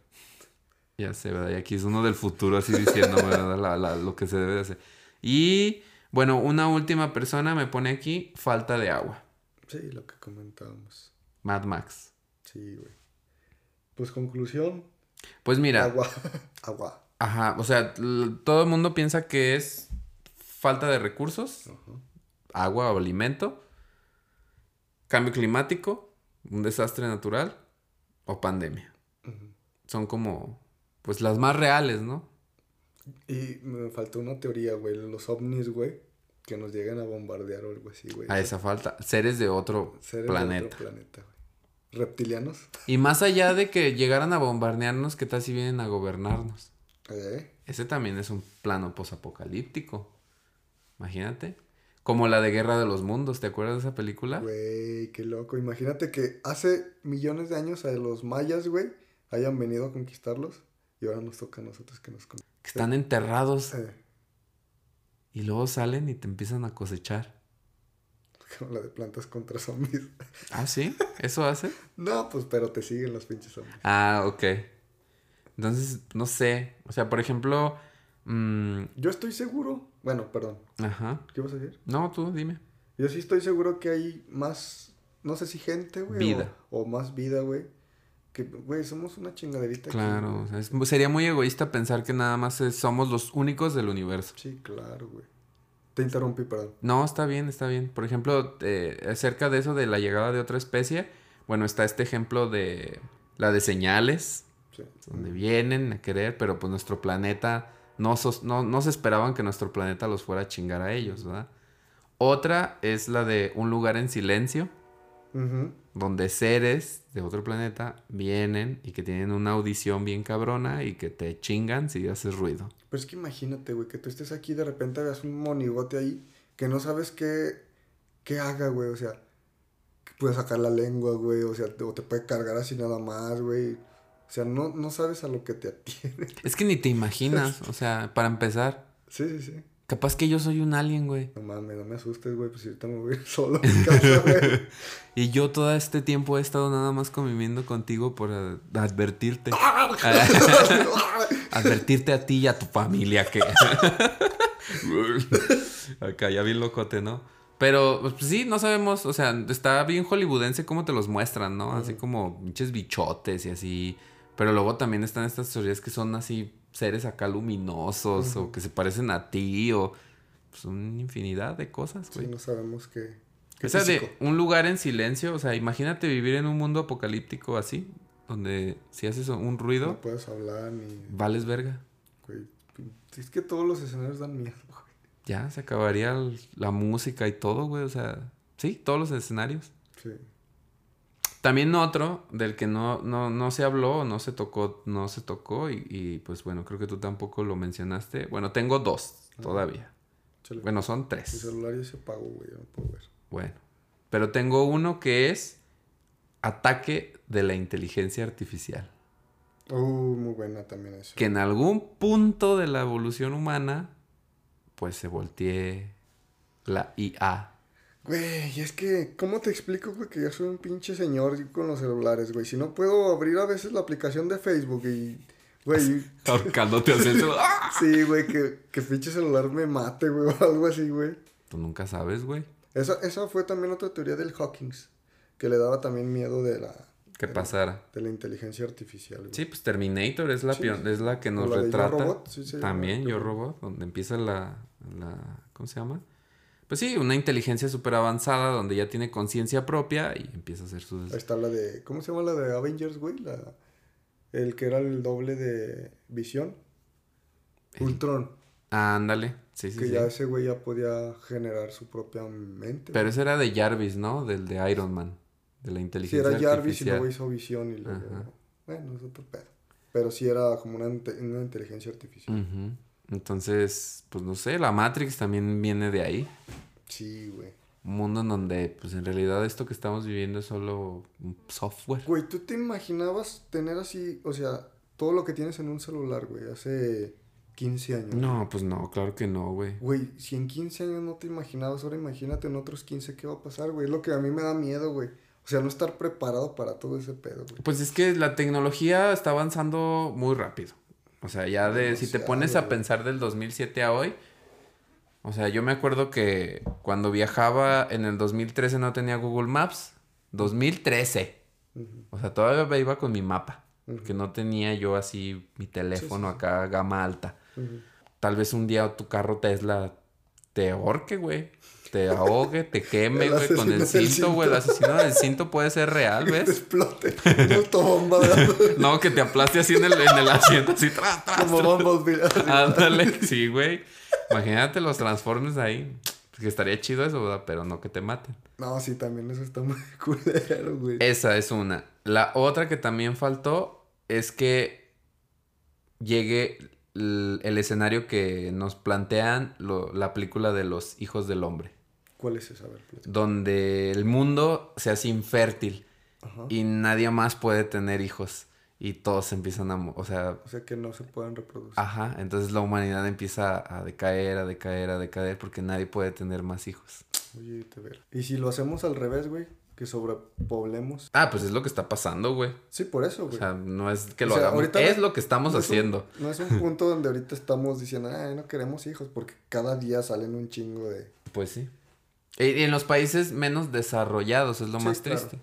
Ya sé, ¿verdad? Y aquí es uno del futuro así diciéndome, ¿verdad? La- la- lo que se debe de hacer. Y, bueno, una última persona me pone aquí, falta de agua. Sí, lo que comentábamos. Mad Max. Sí, güey. Pues conclusión. Pues mira, Agua. Agua. ajá, o sea, todo el mundo piensa que es falta de recursos, agua o alimento, cambio climático, un desastre natural o pandemia. Son como, pues las más reales, ¿no? Y me faltó una teoría, güey. Los ovnis, güey. Que nos llegan a bombardear o algo así, güey. A esa falta. Seres de otro Seres de planeta. otro planeta, güey. Reptilianos. Y más allá de que llegaran a bombardearnos, ¿qué tal si vienen a gobernarnos? ¿Eh? Ese también es un plano posapocalíptico. Imagínate. Como la de Guerra de los Mundos, ¿te acuerdas de esa película? Güey, qué loco. Imagínate que hace millones de años a los mayas, güey, hayan venido a conquistarlos. Y ahora nos toca a nosotros que nos. Que están enterrados Eh, y luego salen y te empiezan a cosechar. como la de plantas contra zombies. ¿Ah, sí? ¿Eso hace? no, pues, pero te siguen los pinches zombies. Ah, ok. Entonces, no sé. O sea, por ejemplo... mm, Yo estoy seguro. Bueno, perdón. ajá. ¿Qué vas a decir? No, tú dime. Yo sí estoy seguro que hay más, no sé si gente, güey. Vida. O, o más vida, güey. Que, güey, somos una chingaderita. aquí, Claro, sea, es- sería muy egoísta pensar que nada más es- somos los únicos del universo. Sí, claro, güey. Te interrumpí, perdón. No, está bien, está bien. Por ejemplo, eh, acerca de eso de la llegada de otra especie, bueno, está este ejemplo de la de señales, Sí. donde vienen a querer, pero pues nuestro planeta, no, sos- no, no se esperaban que nuestro planeta los fuera a chingar a ellos, ¿verdad? Otra es la de un lugar en silencio, Ujú. donde seres de otro planeta vienen y que tienen una audición bien cabrona y que te chingan si haces ruido. Pero es que imagínate, güey, que tú estés aquí y de repente veas un monigote ahí que no sabes qué, qué haga, güey. O sea, que puede sacar la lengua, güey. O sea, o te puede cargar así nada más, güey. O sea, no, no sabes a lo que te atiene. Es que ni te imaginas, o sea, para empezar, Sí, sí, sí. capaz que yo soy un alien, güey. No mames, no me asustes, güey. Pues ahorita me voy a ir solo a mi casa, güey. Y yo todo este tiempo he estado nada más conviviendo contigo por advertirte. advertirte a ti y a tu familia que... Acá ya bien locote, ¿no? Pero, pues sí, no sabemos, o sea, está bien hollywoodense cómo te los muestran, ¿no? Así como pinches bichotes y así. Pero luego también están estas teorías que son así seres acá luminosos o que se parecen a ti o... Pues una infinidad de cosas, Sí, güey. no sabemos qué. qué O sea, de un lugar en silencio, o sea, imagínate vivir en un mundo apocalíptico así, donde si haces un ruido, No puedes hablar ni. vales verga. Güey. Es que todos los escenarios dan miedo, güey. Ya, se acabaría el- la música y todo, güey, o sea, sí, todos los escenarios. Sí. También otro del que no, no, no se habló, no se tocó, no se tocó y, y, pues bueno, creo que tú tampoco lo mencionaste. Bueno, tengo dos todavía. Chale. Bueno, son Mi tres. celular ya se apagó, güey. Ya no puedo ver. Bueno, pero tengo uno que es ataque de la inteligencia artificial. Uh, muy buena también eso. que en algún punto de la evolución humana, pues se voltee la IA. Güey, es que, ¿cómo te explico, güey, que yo soy un pinche señor con los celulares, güey? Si no puedo abrir a veces la aplicación de Facebook y, güey, Ahorcándote hacia el sí, güey, que, que pinche celular me mate, güey, o algo así, güey. Tú nunca sabes, güey. Esa, esa fue también otra teoría del Hawkins, que le daba también miedo de la, ¿Qué pasara? de la inteligencia artificial, güey. Sí, pues Terminator es la, Sí, pion- sí. es la que nos la de Yo, retrata. Robot, sí se llama. También Yo, Yo Robot, donde empieza la, la... ¿Cómo se llama? Pues sí, una inteligencia súper avanzada donde ya tiene conciencia propia y empieza a hacer sus... Ahí está la de, ¿cómo se llama la de Avengers, güey? La, el que era el doble de Visión. El- Ultron. Ah, ándale. Sí, sí, que sí. ya ese güey ya podía generar su propia mente. Pero ese era de Jarvis, ¿no? Del de Iron Man. De la Sí, inteligencia era Jarvis y artificial. luego hizo visión y luego... Bueno, es otro pedo. Pero sí era como una, inte- una inteligencia artificial. Ujú. Entonces, pues no sé, la Matrix también viene de ahí. Sí, güey. Un mundo en donde, pues en realidad esto que estamos viviendo es solo software. Güey, ¿tú te imaginabas tener así, o sea, todo lo que tienes en un celular, güey, hace 15 años? No, pues no, claro que no, güey. Güey, si en 15 años no te imaginabas, ahora imagínate en otros 15 qué va a pasar, güey. Es lo que a mí me da miedo, güey. O sea, no estar preparado para todo ese pedo, güey. Pues es que la tecnología está avanzando muy rápido. O sea, ya de, si te pones a pensar del 2007 a hoy, o sea, yo me acuerdo que cuando viajaba en el 2013 no tenía Google Maps. 2013. Ujú. O sea, todavía iba con mi mapa. Porque no tenía yo así mi teléfono sí, sí. acá, gama alta. Tal vez un día tu carro Tesla te ahorque, güey. Te ahogue, te queme, güey, con el cinto, güey. El asesino del cinto puede ser real, Que te ¿ves? explote. Una. No, que te aplaste así en el, en el asiento, así, tras, tras, Como así. Ándale, sí, güey. Imagínate los transformes ahí. Que estaría chido eso, ¿verdad? Pero no que te maten. No, sí, también eso está muy culero, güey. Esa es una. La otra que también faltó es que llegue el, el escenario que nos plantean lo- la película de los hijos del hombre. ¿Cuál es esa? A ver. Donde el mundo se hace infértil Ajá. y nadie más puede tener hijos. Y todos empiezan a... O sea, O sea que no se pueden reproducir. ajá. Entonces la humanidad empieza a decaer, a decaer, a decaer porque nadie puede tener más hijos. Oye, te ver. Y si lo hacemos al revés, güey, que sobrepoblemos. Ah, pues es lo que está pasando, güey. Sí, por eso, O güey. sea, no es que lo O sea, hagamos. Es lo que estamos no es un- haciendo. no es un punto donde ahorita estamos diciendo, ay, no queremos hijos, porque cada día salen un chingo de. Pues sí. Y en los países menos desarrollados es lo Sí, más claro. triste.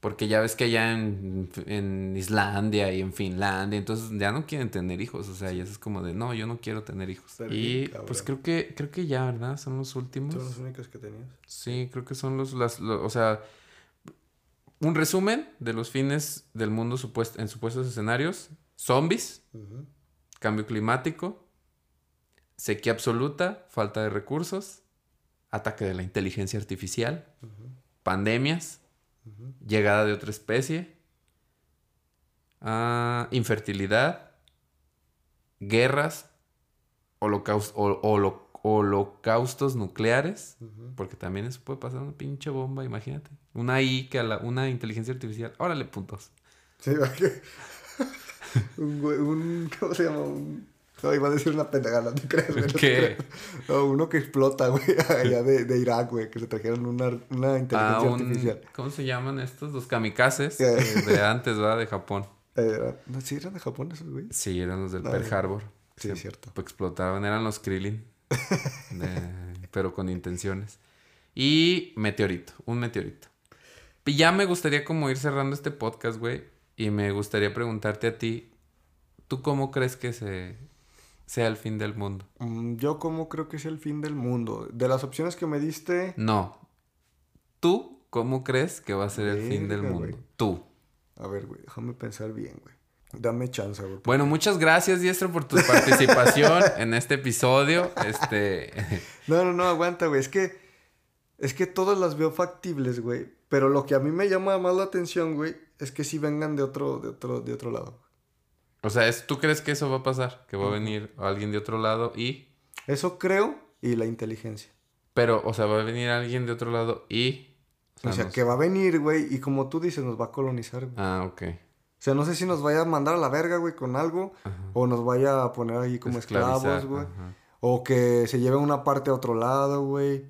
Porque ya ves que allá en, en Islandia y en Finlandia, entonces ya no quieren tener hijos. O sea, ya es como de, no, yo no quiero tener hijos. Y cabrón. pues creo que, creo que ya, ¿verdad? Son los últimos. Son las únicas que tenías. Sí, creo que son los, las, o sea, un resumen de los fines del mundo supuest- en supuestos escenarios. Zombies, cambio climático, sequía absoluta, falta de recursos, ataque de la inteligencia artificial, pandemias, llegada de otra especie, ah, infertilidad, guerras, holocaust- hol- holo- holocaustos nucleares, porque también eso puede pasar una pinche bomba, imagínate. Una I que a la, una inteligencia artificial, órale puntos. Sí, va que... un, un... ¿Cómo se llama? Un... No, iba a decir una pendejada, no te creas, güey. no uno que explota, güey, allá de, de Irak, güey, que se trajeron una, una inteligencia Ah, un- artificial. ¿Cómo se llaman estos? Los kamikazes eh, de antes, ¿verdad? De Japón. Eh, ¿no, ¿Sí eran de Japón esos, güey? Sí, eran los del Pearl. Harbor. Sí, Se es cierto. Explotaban, eran los Krillin. De- pero con intenciones. Y meteorito, un meteorito. Y ya me gustaría como ir cerrando este podcast, güey. Y me gustaría preguntarte a ti, ¿tú cómo crees que se sea el fin del mundo? Mm, Yo como creo que es el fin del mundo. De las opciones que me diste... No. ¿Tú cómo crees que va a ser el fin del mundo? güey. Tú. A ver, güey, déjame pensar bien, güey. Dame chance, güey. Bueno, muchas gracias, Diestro, por tu participación en este episodio. Este. No, no, no, aguanta, güey. Es que... Es que todas las veo factibles, güey. Pero lo que a mí me llama más la atención, güey, es que sí vengan de otro, de otro, de otro lado. O sea, es- ¿tú crees que eso va a pasar? Que va a venir alguien de otro lado y. Eso creo y la inteligencia. Pero, o sea, va a venir alguien de otro lado y. O sea, que va a venir, güey, y como tú dices, nos va a colonizar, güey. Ah, ok. O sea, no sé si nos vaya a mandar a la verga, güey, con algo, Ajá. o nos vaya a poner ahí como Esclavizar, esclavos, güey. ajá. O que se lleve una parte a otro lado, güey.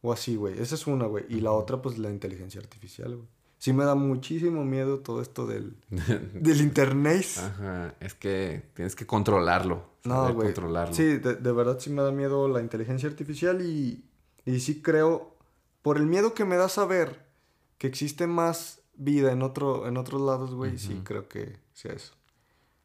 O así, güey. Esa es una, güey. Y la otra, pues, la inteligencia artificial, güey. Sí me da muchísimo miedo todo esto del, del internet. Ajá. Es que tienes que controlarlo. No, güey. controlarlo. Sí, de, de verdad sí me da miedo la inteligencia artificial y, y sí creo, por el miedo que me da saber que existe más vida en, otro, en otros lados, güey, sí creo que sea eso.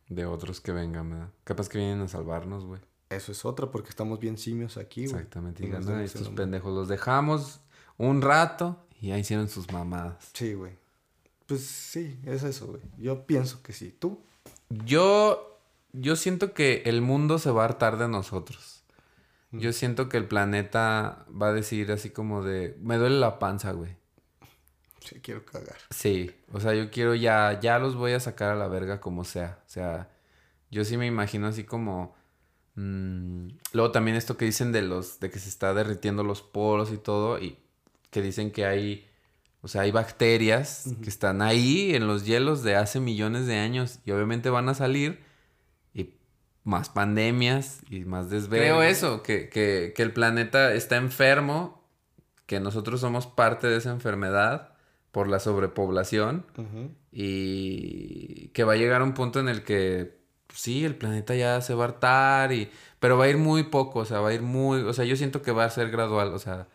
De otros que vengan, ¿verdad? Capaz que vienen a salvarnos, güey. Eso es otra, porque estamos bien simios aquí, güey. Exactamente. Y "Ah, damos estos el amor". pendejos los dejamos un rato y ya hicieron sus mamadas. Sí, güey. Pues sí, es eso, güey. Yo pienso que sí. ¿Tú? Yo, yo siento que el mundo se va a hartar de nosotros. Mm. Yo siento que el planeta va a decir así como de, me duele la panza, güey. Sí, quiero cagar. Sí, o sea, yo quiero ya, ya los voy a sacar a la verga como sea. O sea, yo sí me imagino así como... mm, luego también esto que dicen de los, de que se está derritiendo los polos y todo, y que dicen que hay, o sea, hay bacterias que están ahí en los hielos de hace millones de años y obviamente van a salir y más pandemias y más desvelo. Creo eso, que, que, que el planeta está enfermo, que nosotros somos parte de esa enfermedad por la sobrepoblación y que va a llegar un punto en el que pues, sí, el planeta ya se va a hartar y pero va a ir muy poco, o sea, va a ir muy, o sea, yo siento que va a ser gradual, o sea,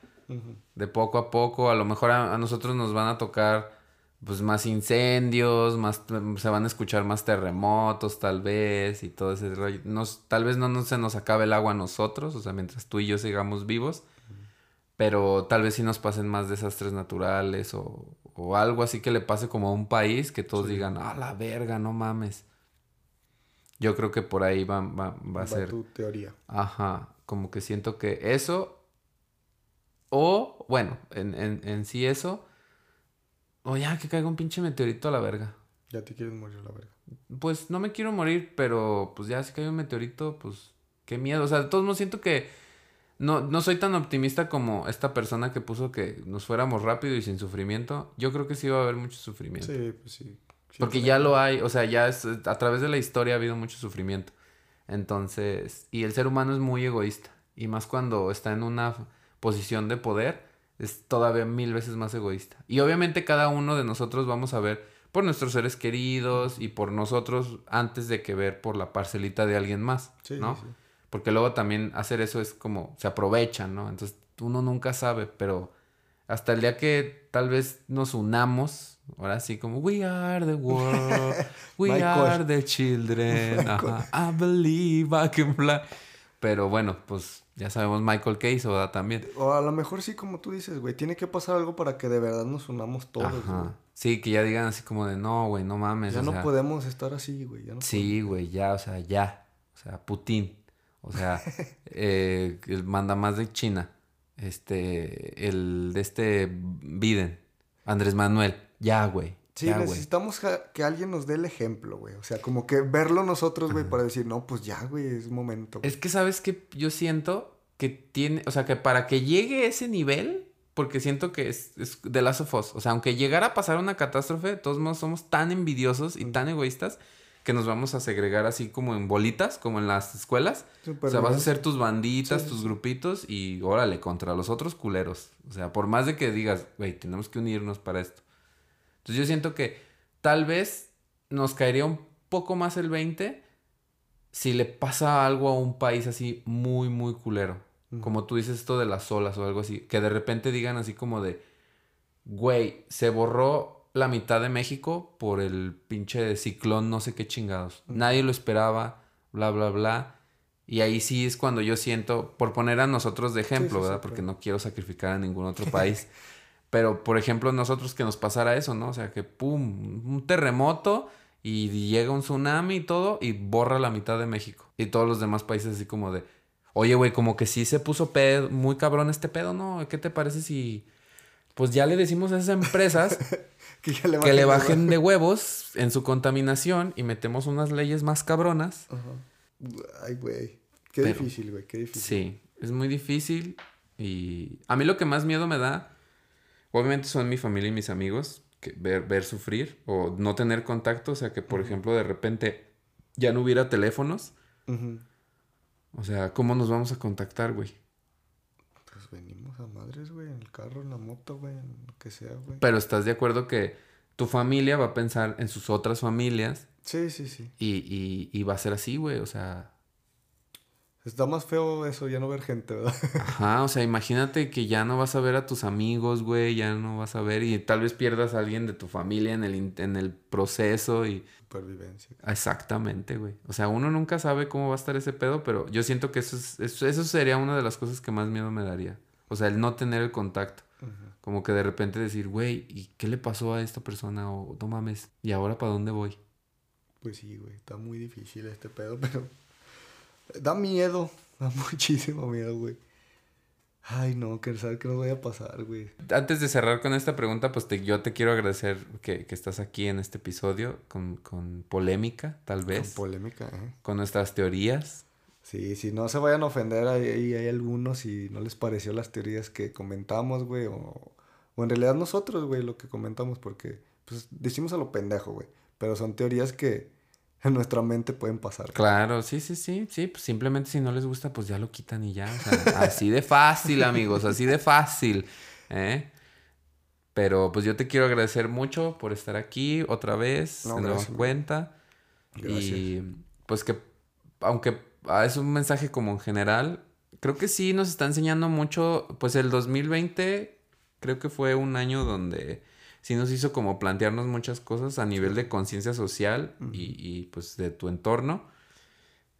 De poco a poco, a lo mejor a, a nosotros nos van a tocar pues más incendios, más se van a escuchar más terremotos tal vez y todo ese rollo. Nos, tal vez no, no se nos acabe el agua a nosotros, o sea, mientras tú y yo sigamos vivos, pero tal vez sí nos pasen más desastres naturales o, o algo así que le pase como a un país que todos Sí. digan, ah, la verga, no mames. Yo creo que por ahí va, va, va a ser. tu teoría. Ajá, como que siento que eso, o bueno, en, en, en sí eso, o ya que caiga un pinche meteorito a la verga. Ya te quieres morir, la verga. Pues no me quiero morir, pero pues ya si cae un meteorito, pues qué miedo. O sea, de todos modos siento que no, no soy tan optimista como esta persona que puso que nos fuéramos rápido y sin sufrimiento. Yo creo que sí va a haber mucho sufrimiento. Sí, pues sí. Porque ya lo hay, o sea, ya es, a través de la historia ha habido mucho sufrimiento. Entonces, y el ser humano es muy egoísta. Y más cuando está en una posición de poder, es todavía mil veces más egoísta. Y obviamente cada uno de nosotros vamos a ver por nuestros seres queridos y por nosotros antes de que ver por la parcelita de alguien más, Sí, ¿no? sí. Porque luego también hacer eso es como, se aprovechan, ¿no? Entonces uno nunca sabe, pero hasta el día que tal vez nos unamos, ahora sí como We are the world, we are the children, I believe I can fly. Pero bueno, pues ya sabemos Michael qué hizo también. O a lo mejor sí, como tú dices, güey, tiene que pasar algo para que de verdad nos unamos todos, Ajá. Sí, que ya digan así como de, no, güey, no mames. Ya no podemos estar así, güey. sí, güey, ya, o sea, ya. O sea, Putin. O sea, eh, el manda más de China. Este, el de este Biden. Andrés Manuel. Ya, güey. Sí, necesitamos que alguien nos dé el ejemplo, güey. O sea, como que verlo nosotros, güey, para decir, no, pues ya, güey, es momento. Es que, ¿sabes qué? Yo siento que tiene, o sea, que para que llegue a ese nivel, porque siento que es, de Last of Us. O sea, aunque llegara a pasar una catástrofe, de todos modos somos tan envidiosos y tan egoístas que nos vamos a segregar así como en bolitas, como en las escuelas. o sea, vas a hacer tus banditas, tus grupitos y órale, contra los otros culeros. O sea, por más de que digas, güey, tenemos que unirnos para esto. Entonces yo siento que tal vez nos caería un poco más el 20 si le pasa algo a un país así muy, muy culero. Como tú dices esto de las olas o algo así. Que de repente digan así como de, güey, se borró la mitad de México por el pinche ciclón, no sé qué chingados. Nadie lo esperaba, bla, bla, bla. Y ahí sí es cuando yo siento, por poner a nosotros de ejemplo, ¿verdad? Porque no quiero sacrificar a ningún otro país. Pero, por ejemplo, nosotros que nos pasara eso, ¿no? O sea, que pum, un terremoto y llega un tsunami y todo y borra la mitad de México. Y todos los demás países así como de, Oye, güey, como que sí se puso pedo, muy cabrón este pedo, ¿no? ¿Qué te parece si, pues ya le decimos a esas empresas que, le bajen, de, huevos en su contaminación y metemos unas leyes más cabronas? Ay, güey. Qué difícil, güey, qué difícil. Sí, es muy difícil y a mí lo que más miedo me da, obviamente son mi familia y mis amigos, que ver, ver sufrir o no tener contacto, o sea, que por ejemplo de repente ya no hubiera teléfonos. O sea, ¿cómo nos vamos a contactar, güey? Pues venimos a madres, güey, en el carro, en la moto, güey, en lo que sea, güey. Pero estás de acuerdo que tu familia va a pensar en sus otras familias. Sí, sí, sí. Y, y, y va a ser así, güey, o sea, Está más feo eso, ya no ver gente, ¿verdad? Ajá, o sea, imagínate que ya no vas a ver a tus amigos, güey, ya no vas a ver y tal vez pierdas a alguien de tu familia en el, en el proceso y... Supervivencia. Exactamente, güey. O sea, uno nunca sabe cómo va a estar ese pedo, pero yo siento que eso, es, eso, sería una de las cosas que más miedo me daría. O sea, el no tener el contacto. Como que de repente decir, güey, ¿y qué le pasó a esta persona? O no mames, ¿y ahora para dónde voy? Pues sí, güey, está muy difícil este pedo, pero Da miedo, da muchísimo miedo, güey. Ay, no, que saber qué nos vaya a pasar, güey. Antes de cerrar con esta pregunta, pues yo te quiero agradecer que, estás aquí en este episodio con, polémica, tal vez. Con polémica, ¿eh? Con nuestras teorías. Sí, si no se vayan a ofender, ahí hay, algunos y no les pareció las teorías que comentamos, güey, o, o en realidad nosotros, güey, lo que comentamos, porque pues decimos a lo pendejo, güey, pero son teorías que en nuestra mente pueden pasar. Claro, sí, sí, sí, sí, pues simplemente si no les gusta, pues ya lo quitan y ya. así de fácil, amigos, así de fácil. ¿eh? Pero pues yo te quiero agradecer mucho por estar aquí otra vez, no, en cuenta. Y pues que, aunque es un mensaje como en general, creo que sí nos está enseñando mucho, pues el 2020 creo que fue un año donde sí nos hizo como plantearnos muchas cosas a nivel de conciencia social y, pues de tu entorno.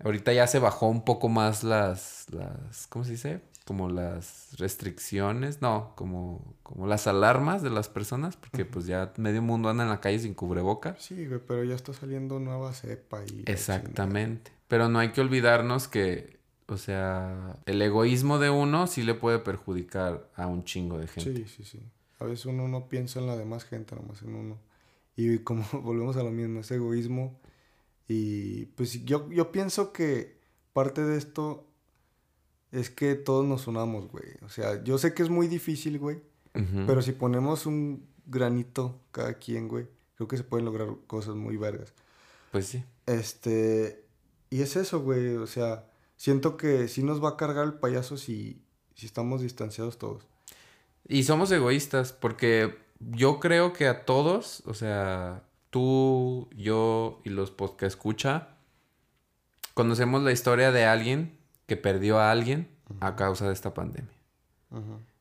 Ahorita ya se bajó un poco más las, las, ¿cómo se dice? Como las restricciones, no, como, como las alarmas de las personas, porque pues ya medio mundo anda en la calle sin cubreboca. Sí, güey, pero ya está saliendo nueva cepa y... Exactamente. Pero no hay que olvidarnos que, o sea, el egoísmo de uno sí le puede perjudicar a un chingo de gente. Sí, sí, sí. A veces uno no piensa en la demás gente, nomás en uno. Y como volvemos a lo mismo, es egoísmo. Y pues yo, yo pienso que parte de esto es que todos nos unamos, güey. O sea, yo sé que es muy difícil, güey. Pero si ponemos un granito cada quien, güey, creo que se pueden lograr cosas muy vergas. Pues sí. Este. Y es eso, güey. O sea, siento que sí nos va a cargar el payaso si, si estamos distanciados todos. Y somos egoístas porque yo creo que a todos, o sea, tú, yo y los que escucha, conocemos la historia de alguien que perdió a alguien a causa de esta pandemia.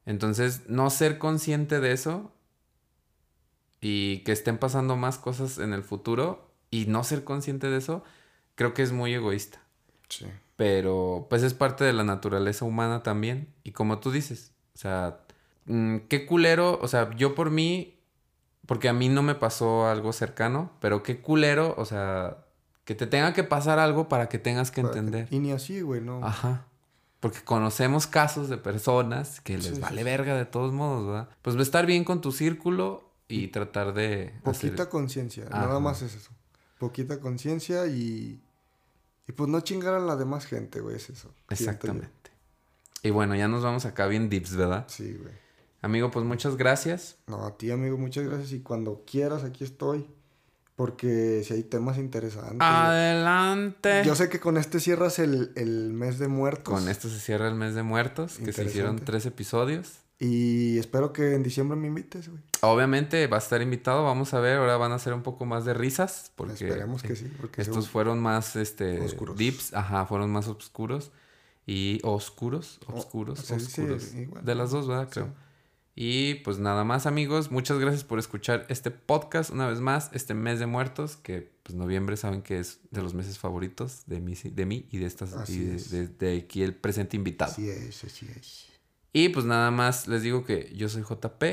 Entonces, no ser consciente de eso y que estén pasando más cosas en el futuro y no ser consciente de eso, creo que es muy egoísta. Sí. Pero pues es parte de la naturaleza humana también. Y como tú dices, o sea, mm, qué culero, o sea, yo por mí, porque a mí no me pasó algo cercano, pero qué culero, o sea, que te tenga que pasar algo para que tengas que entender. Y ni así, güey, no. Ajá. Porque conocemos casos de personas que les vale verga de todos modos, ¿verdad? Pues estar bien con tu círculo y tratar de... Poquita conciencia, nada más es eso. Poquita conciencia y... Y pues no chingar a la demás gente, güey, es eso. Exactamente. Y bueno, ya nos vamos acá bien dips, ¿verdad? Sí, güey. Amigo, pues muchas gracias. No, a ti, amigo, muchas gracias. Y cuando quieras, aquí estoy. Porque si hay temas interesantes. Adelante. Yo sé que con este cierras el, mes de muertos. Con esto se cierra el mes de muertos, que se hicieron tres episodios. Y espero que en diciembre me invites, güey. Obviamente va a estar invitado, vamos a ver, ahora van a ser un poco más de risas. Porque Esperemos que sí. Porque estos fueron más, este... Oscuros. Dips, ajá, fueron más oscuros. Y oscuros, oscuros, oscuros. de las dos, ¿verdad? Creo. Y pues nada más amigos, muchas gracias por escuchar este podcast una vez más, este mes de muertos, que pues noviembre saben que es de los meses favoritos de mí, de mí y de estas y de, aquí el presente invitado. Así es, así es. Y pues nada más les digo que yo soy JP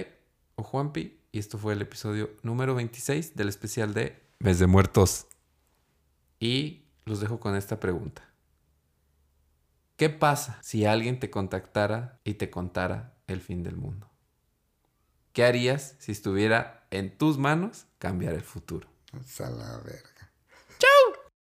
o Juanpi y esto fue el episodio número 26 del especial de Mes de Muertos. Y los dejo con esta pregunta. ¿Qué pasa si alguien te contactara y te contara el fin del mundo? ¿Qué harías si estuviera en tus manos cambiar el futuro? A.